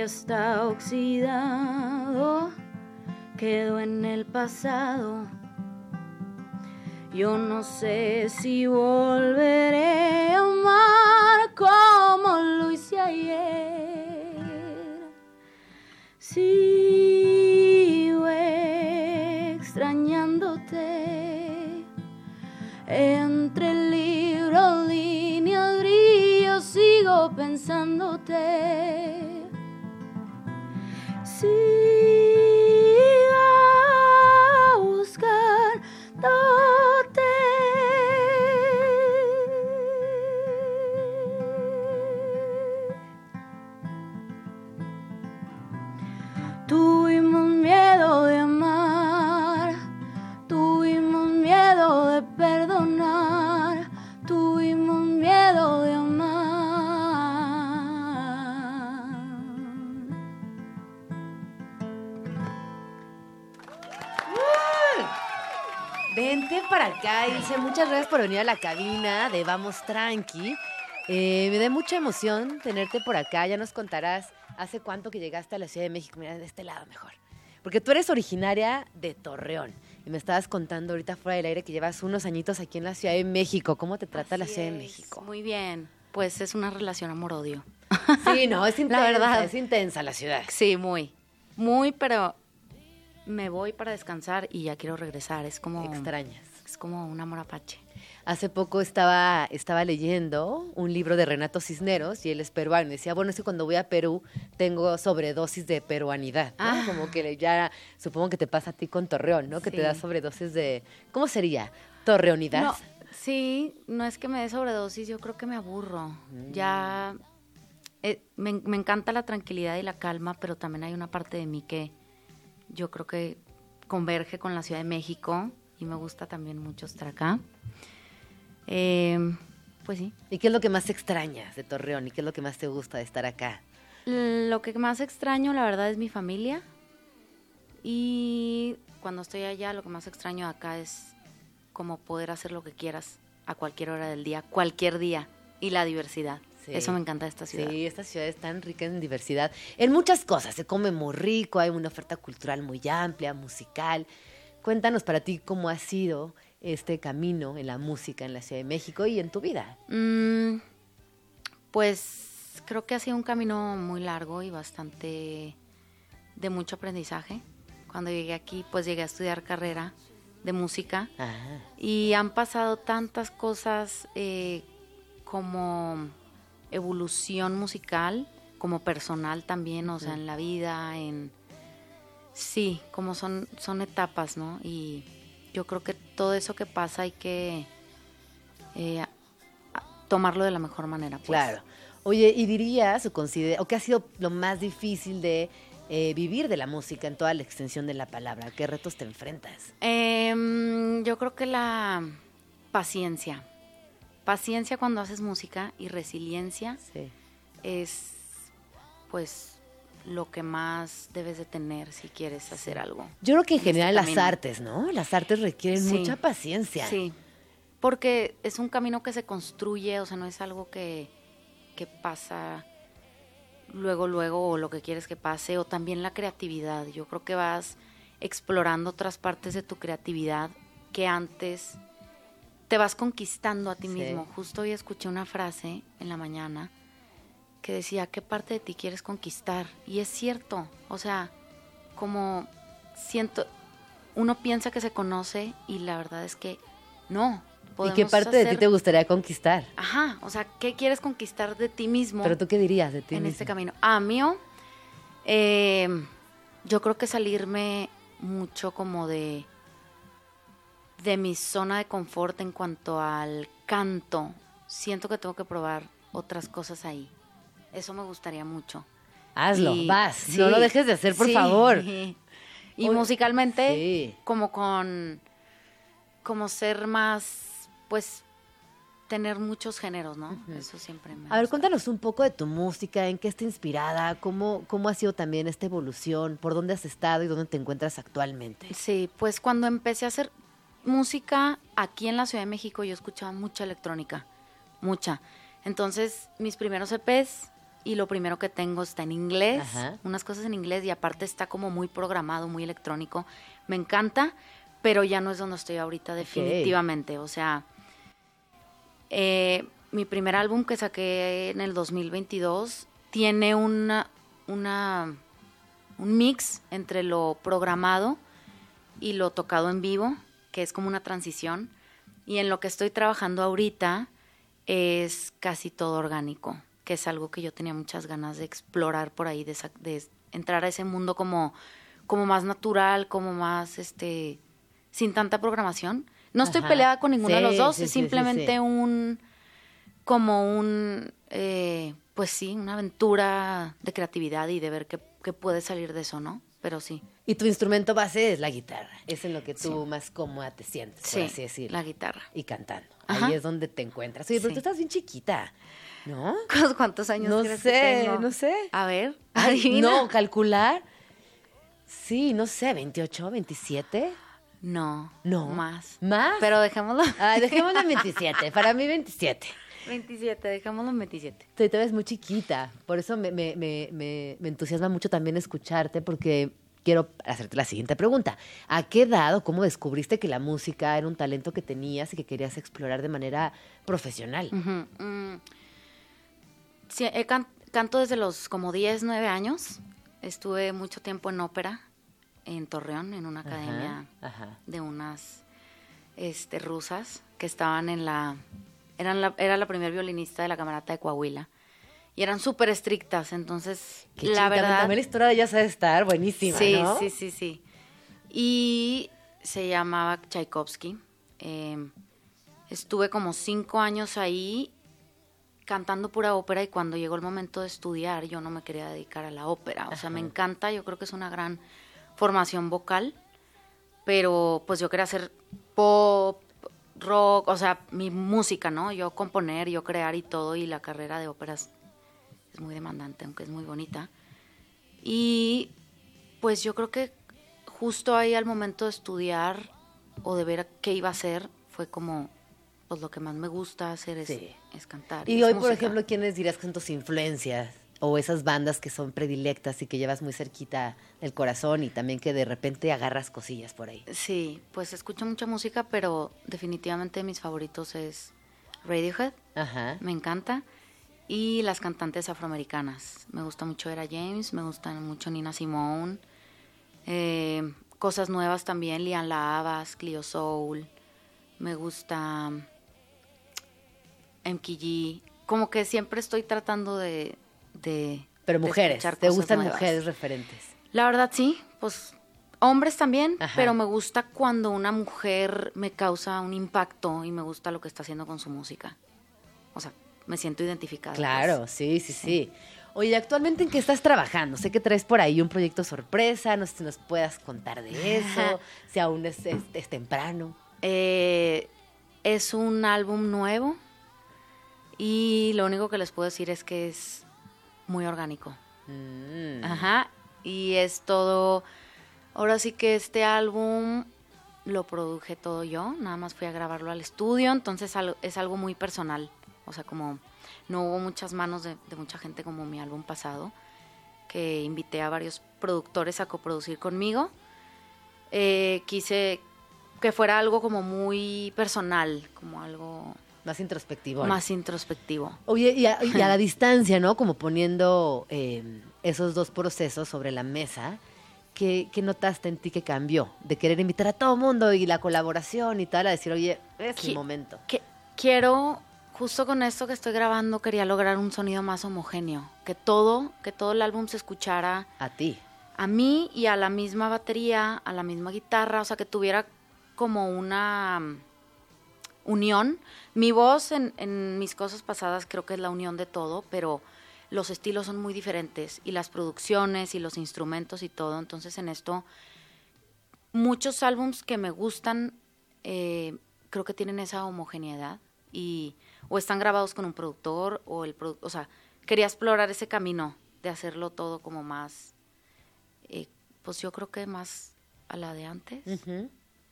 Está oxidado, quedó en el pasado. Yo no sé si volveré a amar como lo ayer. Sigo extrañándote. Entre libros, líneas, brillos, sigo pensándote. Acá, Ilse. Muchas gracias por venir a la cabina de Vamos Tranqui. Eh, me da mucha emoción tenerte por acá. Ya nos contarás hace cuánto que llegaste a la Ciudad de México. Mira, de este lado mejor. Porque tú eres originaria de Torreón. Y me estabas contando ahorita fuera del aire que llevas unos añitos aquí en la Ciudad de México. ¿Cómo te trata la Ciudad de México? Muy bien. Pues es una relación amor-odio. Sí, no, es intensa. verdad. Es intensa la ciudad. Sí, muy. Muy, pero me voy para descansar y ya quiero regresar. Es como. Extrañas. Es como un amor apache. Hace poco estaba, estaba leyendo un libro de Renato Cisneros y él es peruano. Y decía, bueno, es que cuando voy a Perú tengo sobredosis de peruanidad. ¿no? Ah. Como que ya, supongo que te pasa a ti con Torreón, ¿no? Que te da sobredosis de, ¿cómo sería? Torreonidad. No, sí, no es que me dé sobredosis, yo creo que me aburro. Mm. Ya eh, me, me encanta la tranquilidad y la calma, pero también hay una parte de mí que yo creo que converge con la Ciudad de México y me gusta también mucho estar acá. Eh, pues sí. ¿Y qué es lo que más extrañas de Torreón? ¿Y qué es lo que más te gusta de estar acá? Lo que más extraño, la verdad, es mi familia. Y cuando estoy allá, lo que más extraño de acá es como poder hacer lo que quieras a cualquier hora del día, cualquier día. Y la diversidad. Sí. Eso me encanta de esta ciudad. Sí, esta ciudad es tan rica en diversidad. En muchas cosas, se come muy rico, hay una oferta cultural muy amplia, musical. Cuéntanos para ti cómo ha sido este camino en la música en la Ciudad de México y en tu vida. Mm, pues creo que ha sido un camino muy largo y bastante de mucho aprendizaje. Cuando llegué aquí, pues llegué a estudiar carrera de música y han pasado tantas cosas eh, como evolución musical, como personal también, o sea, en la vida, en... Sí, como son, son etapas, ¿no? Y yo creo que todo eso que pasa hay que eh, tomarlo de la mejor manera. Pues. claro. Oye, ¿y dirías o considera, o qué ha sido lo más difícil de eh, vivir de la música en toda la extensión de la palabra? ¿Qué retos te enfrentas? Em, yo creo que la paciencia. Paciencia cuando haces música y resiliencia Sí. es pues lo que más debes de tener si quieres hacer algo. Yo creo que en En este general las artes, ¿no? Las artes requieren Sí. mucha paciencia. Sí, porque es un camino que se construye, o sea, no es algo que, que pasa luego, luego, o lo que quieres que pase, o también la creatividad. Yo creo que vas explorando otras partes de tu creatividad que antes te vas conquistando a ti Sí. mismo. Justo hoy escuché una frase en la mañana que decía, ¿qué parte de ti quieres conquistar? Y es cierto, o sea, como siento, uno piensa que se conoce y la verdad es que no. ¿Y qué parte de ti te gustaría conquistar? Ajá, o sea, ¿qué quieres conquistar de ti mismo Pero tú qué dirías de ti en mismo? este camino? A mío, eh, yo creo que salirme mucho como de, de mi zona de confort en cuanto al canto. Siento que tengo que probar otras cosas ahí. Eso me gustaría mucho. Hazlo, Y- vas. No lo dejes de hacer, por sí. favor. Y musicalmente, sí. como con, como ser más, pues, tener muchos géneros, ¿no? Eso siempre me A ver, cuéntanos un poco de tu música, en qué está inspirada, cómo, cómo ha sido también esta evolución, por dónde has estado y dónde te encuentras actualmente. Sí, pues cuando empecé a hacer música aquí en la Ciudad de México yo escuchaba mucha electrónica, mucha. Entonces mis primeros EPs y lo primero que tengo está en inglés, Ajá. unas cosas en inglés y aparte está como muy programado, muy electrónico. Me encanta, pero ya no es donde estoy ahorita definitivamente. O sea, eh, mi primer álbum que saqué en el 2022 tiene una, una, un mix entre lo programado y lo tocado en vivo, que es como una transición. Y en lo que estoy trabajando ahorita es casi todo orgánico, que es algo que yo tenía muchas ganas de explorar por ahí, de, de entrar a ese mundo como, como más natural, como más, este, sin tanta programación. No estoy Ajá. peleada con ninguno de los dos, sí, es simplemente sí. un, como un, eh, pues sí, una aventura de creatividad y de ver qué, qué puede salir de eso, ¿no? Pero sí. Y tu instrumento base es la guitarra, es en lo que tú más cómoda te sientes, Sí, por así decirlo. la guitarra. Y cantando. Ajá. Ahí es donde te encuentras. Oye, pero tú estás bien chiquita, ¿no? ¿Cuántos años No crees que sé, tengo? no sé. A ver, Ay, adivina. no, calcular. Sí, no sé, 28, 27. No, No. más. ¿Más? Pero dejémoslo. Ay, dejémoslo en 27. Para mí 27. 27, dejémoslo en 27. Te, te ves muy chiquita. Por eso me, me- me- me- me entusiasma mucho también escucharte, porque quiero hacerte la siguiente pregunta. ¿A qué edad o cómo descubriste que la música era un talento que tenías y que querías explorar de manera profesional? Mm. Sí, he can- canto desde los como 10, 9 años. Estuve mucho tiempo en ópera, en Torreón, en una academia ajá. de unas este, rusas que estaban en la... Eran la era la primer violinista de la camarata de Coahuila. Y eran súper estrictas, entonces, Qué la verdad... También la historia de ella sabe estar buenísima, Sí, ¿no? sí, sí, sí. Y se llamaba Tchaikovsky. Eh, estuve como cinco años ahí cantando pura ópera y cuando llegó el momento de estudiar yo no me quería dedicar a la ópera. O sea, me encanta, yo creo que es una gran formación vocal, pero pues yo quería hacer pop, rock, o sea, mi música, ¿no? Yo componer, yo crear y todo y la carrera de óperas es muy demandante, aunque es muy bonita. Y pues yo creo que justo ahí al momento de estudiar o de ver qué iba a hacer, fue como, pues lo que más me gusta hacer es, Sí. es cantar. Y es hoy, por ejemplo, ¿quiénes dirías que son tus influencias? O esas bandas que son predilectas y que llevas muy cerquita del corazón y también que de repente agarras cosillas por ahí. Sí, pues escucho mucha música, pero definitivamente mis favoritos es Radiohead, Ajá. me encanta, y las cantantes afroamericanas. Me gusta mucho Era James, me gusta mucho Nina Simone, eh, cosas nuevas también, Lian Lavas, Clio Soul, me gusta MKG, como que siempre estoy tratando de... de Pero mujeres, ¿te gustan nuevas. mujeres referentes? La verdad sí, pues hombres también, Ajá. pero me gusta cuando una mujer me causa un impacto y me gusta lo que está haciendo con su música. O sea, me siento identificada. Claro, pues. sí, sí, sí. Oye, ¿actualmente en qué estás trabajando? Sé que traes por ahí un proyecto sorpresa, no sé si nos puedas contar de eso, si aún es, es- es temprano. Eh, es un álbum nuevo y lo único que les puedo decir es que es muy orgánico. Mm. Ajá. Y es todo. Ahora sí que este álbum lo produje todo yo. Nada más fui a grabarlo al estudio. Entonces es algo muy personal. O sea, como no hubo muchas manos de, de mucha gente como mi álbum pasado. Que invité a varios productores a coproducir conmigo. Eh, quise que fuera algo como muy personal. Como algo Más introspectivo. más introspectivo. Oye, y a, y a la distancia, ¿no? Como poniendo eh, esos dos procesos sobre la mesa, ¿qué, qué notaste en ti que cambió? De querer invitar a todo mundo y la colaboración y tal, a decir, oye, es el momento. que quiero justo con esto que estoy grabando quería lograr un sonido más homogéneo que todo que todo el álbum se escuchara A ti. a mí y a la misma batería a la misma guitarra o sea que tuviera como una unión. Mi voz en, en mis cosas pasadas creo que es la unión de todo pero los estilos son muy diferentes y las producciones y los instrumentos y todo. Entonces en esto muchos álbums que me gustan eh, creo que tienen esa homogeneidad y o están grabados con un productor o el produ- o sea, quería explorar ese camino de hacerlo todo como más eh, pues yo creo que más a la de antes.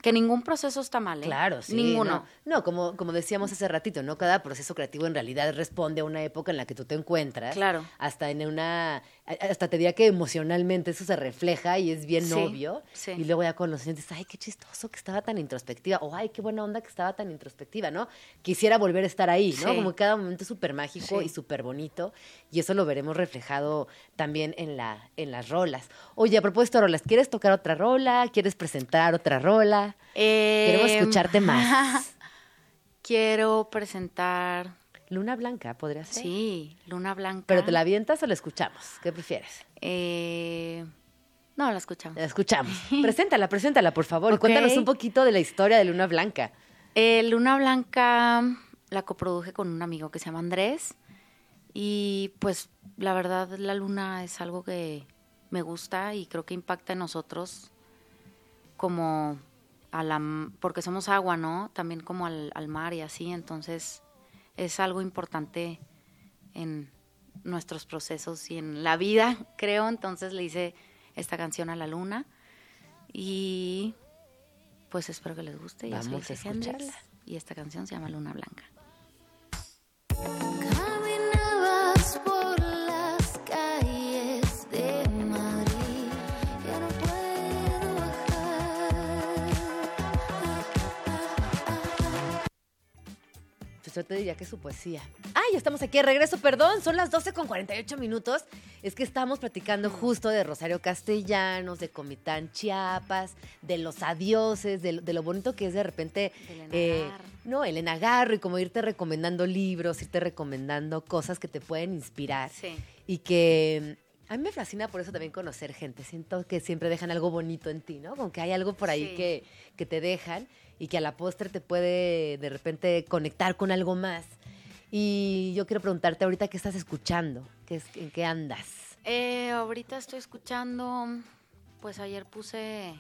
Que ningún proceso está mal, ¿eh? Claro, sí. Ninguno. No, No, como, como decíamos hace ratito, ¿no? Cada proceso creativo en realidad responde a una época en la que tú te encuentras. Claro. Hasta en una. Hasta te diría que emocionalmente eso se refleja y es bien Sí, obvio. sí. Y luego ya con los años dices, ay, qué chistoso que estaba tan introspectiva. O ay, qué buena onda que estaba tan introspectiva, ¿no? Quisiera volver a estar ahí, ¿no? Sí. Como cada momento es súper mágico y súper bonito. Y eso lo veremos reflejado también en, la, en las rolas. Oye, a propósito de rolas, ¿quieres tocar otra rola? ¿Quieres presentar otra rola? Queremos Eh, escucharte más. Quiero presentar, Luna Blanca, podría ser. sí, Luna Blanca. ¿Pero te la avientas o la escuchamos? ¿Qué prefieres? Eh, no, la escuchamos. La escuchamos. Preséntala, preséntala, por favor. Cuéntanos un poquito de la historia de Luna Blanca. Eh, Luna Blanca la coproduje con un amigo que se llama Andrés. Y pues la verdad la luna es algo que me gusta y creo que impacta en nosotros como a la porque somos agua, ¿no? También como al, al mar y así, entonces es algo importante en nuestros procesos y en la vida, creo, entonces le hice esta canción a la luna y pues espero que les guste. Yo soy Vamos a escucharla. y esta canción se llama Luna Blanca. Yo te diría que su poesía. ¡Ay, ya estamos aquí de regreso! Perdón, son las 12 con 48 minutos. Es que estamos platicando justo de Rosario Castellanos, de Comitán Chiapas, de los adioses, de, lo- de lo bonito que es de repente... Del eh, no, el enagarro y como irte recomendando libros, irte recomendando cosas que te pueden inspirar. Sí. Y que mm, a mí me fascina por eso también conocer gente. Siento que siempre dejan algo bonito en ti, ¿no? Como que hay algo por ahí Sí. que, que te dejan y que a la postre te puede de repente conectar con algo más. Y yo quiero preguntarte ahorita qué estás escuchando, ¿Qué es, en qué andas. Eh, ahorita estoy escuchando, pues ayer puse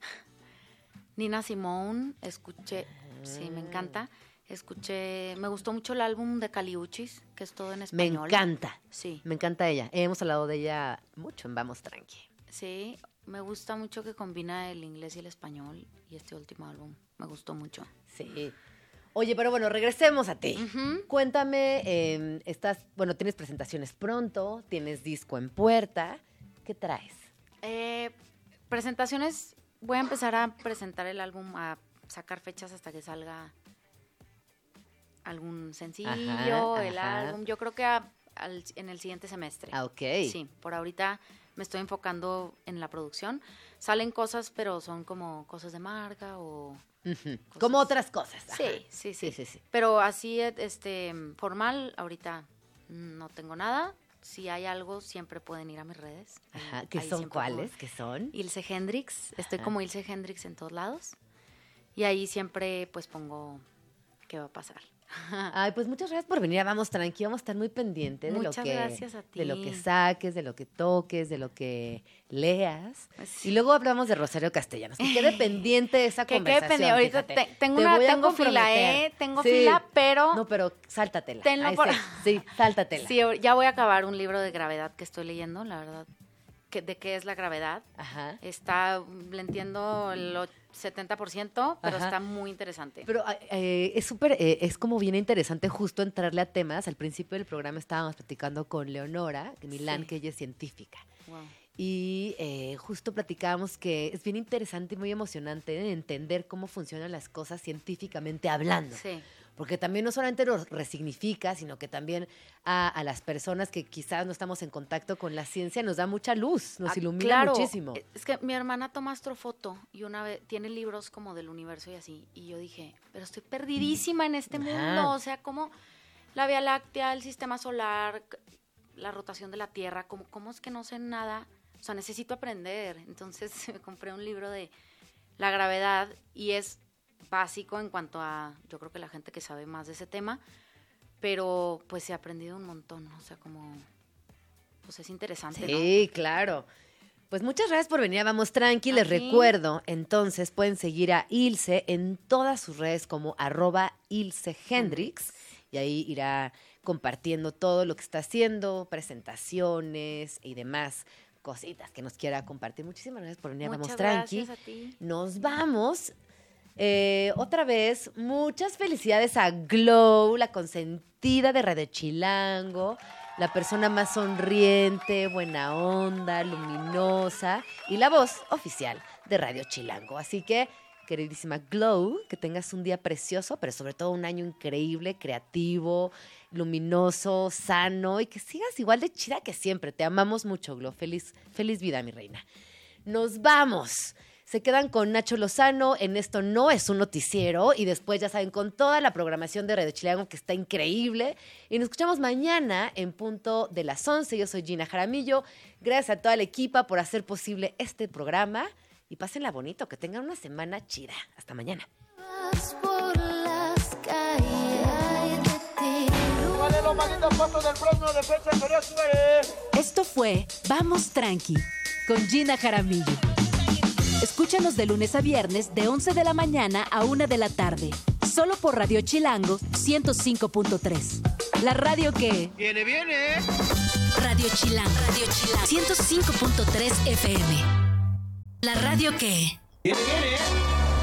Nina Simone, escuché, sí, me encanta. Escuché, me gustó mucho el álbum de Caliuchis, que es todo en Me español. encanta, Sí, me encanta ella. Hemos hablado de ella mucho en Vamos Tranqui. sí, me gusta mucho que combina el inglés y el español y este último álbum me gustó mucho. Sí. Oye, pero bueno, regresemos a ti. Cuéntame, eh, estás, bueno, tienes presentaciones pronto, tienes disco en puerta. ¿Qué traes? Eh, presentaciones, voy a empezar a presentar el álbum, a sacar fechas hasta que salga algún sencillo, Ajá, el ajá. álbum. Yo creo que a- al- en el siguiente semestre. Ah, ok. Sí, por ahorita me estoy enfocando en la producción. Salen cosas, pero son como cosas de marca o... Como otras cosas. Sí, sí, sí, Sí, sí, sí. Pero así, este, formal, ahorita no tengo nada. Si hay algo, siempre pueden ir a mis redes. Ajá. ¿Qué ahí son cuáles? ¿Qué son? Ilse Hendrix. Estoy como Ilse Hendrix en todos lados. Y ahí siempre, pues, pongo qué va a pasar. Ay, pues muchas gracias por venir. Vamos tranqui, vamos a estar muy pendientes de lo que gracias a de lo que saques, de lo que toques, de lo que leas. Sí. Y luego hablamos de Rosario Castellanos. Que quede pendiente esa Que quede conversación. pendiente. Ahorita te- tengo Te una- tengo fila. ¿eh? Tengo fila, pero- No, pero sáltatela. Tenlo Ahí por- sí, sí, sáltatela. Sí, ya voy a acabar un libro de gravedad que estoy leyendo, la verdad. Que, ¿De qué es la gravedad? Ajá. Está, le entiendo el och- 70%, pero Ajá. está muy interesante. Pero eh, es súper, eh, es como bien interesante justo entrarle a temas. Al principio del programa estábamos platicando con Leonora Milán, Sí. que ella es científica. Wow. Y eh, justo platicábamos que es bien interesante y muy emocionante entender cómo funcionan las cosas científicamente hablando. Sí. Porque también no solamente lo resignifica, sino que también a, a las personas que quizás no estamos en contacto con la ciencia nos da mucha luz, nos Ah, ilumina claro, muchísimo. eh, Es que mi hermana toma astrofoto y una vez tiene libros como del universo y así. Y yo dije, pero estoy perdidísima en este mundo. O sea, como la Vía Láctea, el sistema solar, la rotación de la Tierra, como cómo es que no sé nada? O sea, necesito aprender. Entonces me compré un libro de la gravedad y es básico en cuanto a, yo creo que la gente que sabe más de ese tema, pero pues he aprendido un montón. O sea, como, pues es interesante, ¿no? Sí, claro. Pues muchas gracias por venir a Vamos Tranqui. Les Aquí. recuerdo, entonces pueden seguir a Ilse en todas sus redes como arroba Ilse Hendrix y ahí irá compartiendo todo lo que está haciendo, presentaciones y demás cositas que nos quiera compartir. Muchísimas gracias por venir a Vamos Tranqui. a ti. Nos vamos. Eh, otra vez, muchas felicidades a Glow, la consentida de Radio Chilango, la persona más sonriente, buena onda, luminosa y la voz oficial de Radio Chilango. Así que, queridísima Glow, que tengas un día precioso, pero sobre todo un año increíble, creativo, luminoso, sano y que sigas igual de chida que siempre. Te amamos mucho, Glow. Feliz, feliz vida, mi reina. Nos vamos. Se quedan con Nacho Lozano en Esto No es un Noticiero y después ya saben con toda la programación de Radio Chilango que está increíble. Y nos escuchamos mañana en punto de las 11. Yo soy Gina Jaramillo. Gracias a toda la equipa por hacer posible este programa y pásenla bonito, que tengan una semana chida. Hasta mañana. Por las. Esto fue Vamos Tranqui con Gina Jaramillo. Escúchanos de lunes a viernes de 11 de la mañana a 1 de la tarde, solo por Radio Chilango 105.3. La radio que... Viene, viene. Radio Chilango. Radio Chilango 105.3 FM. La radio que... Viene, viene.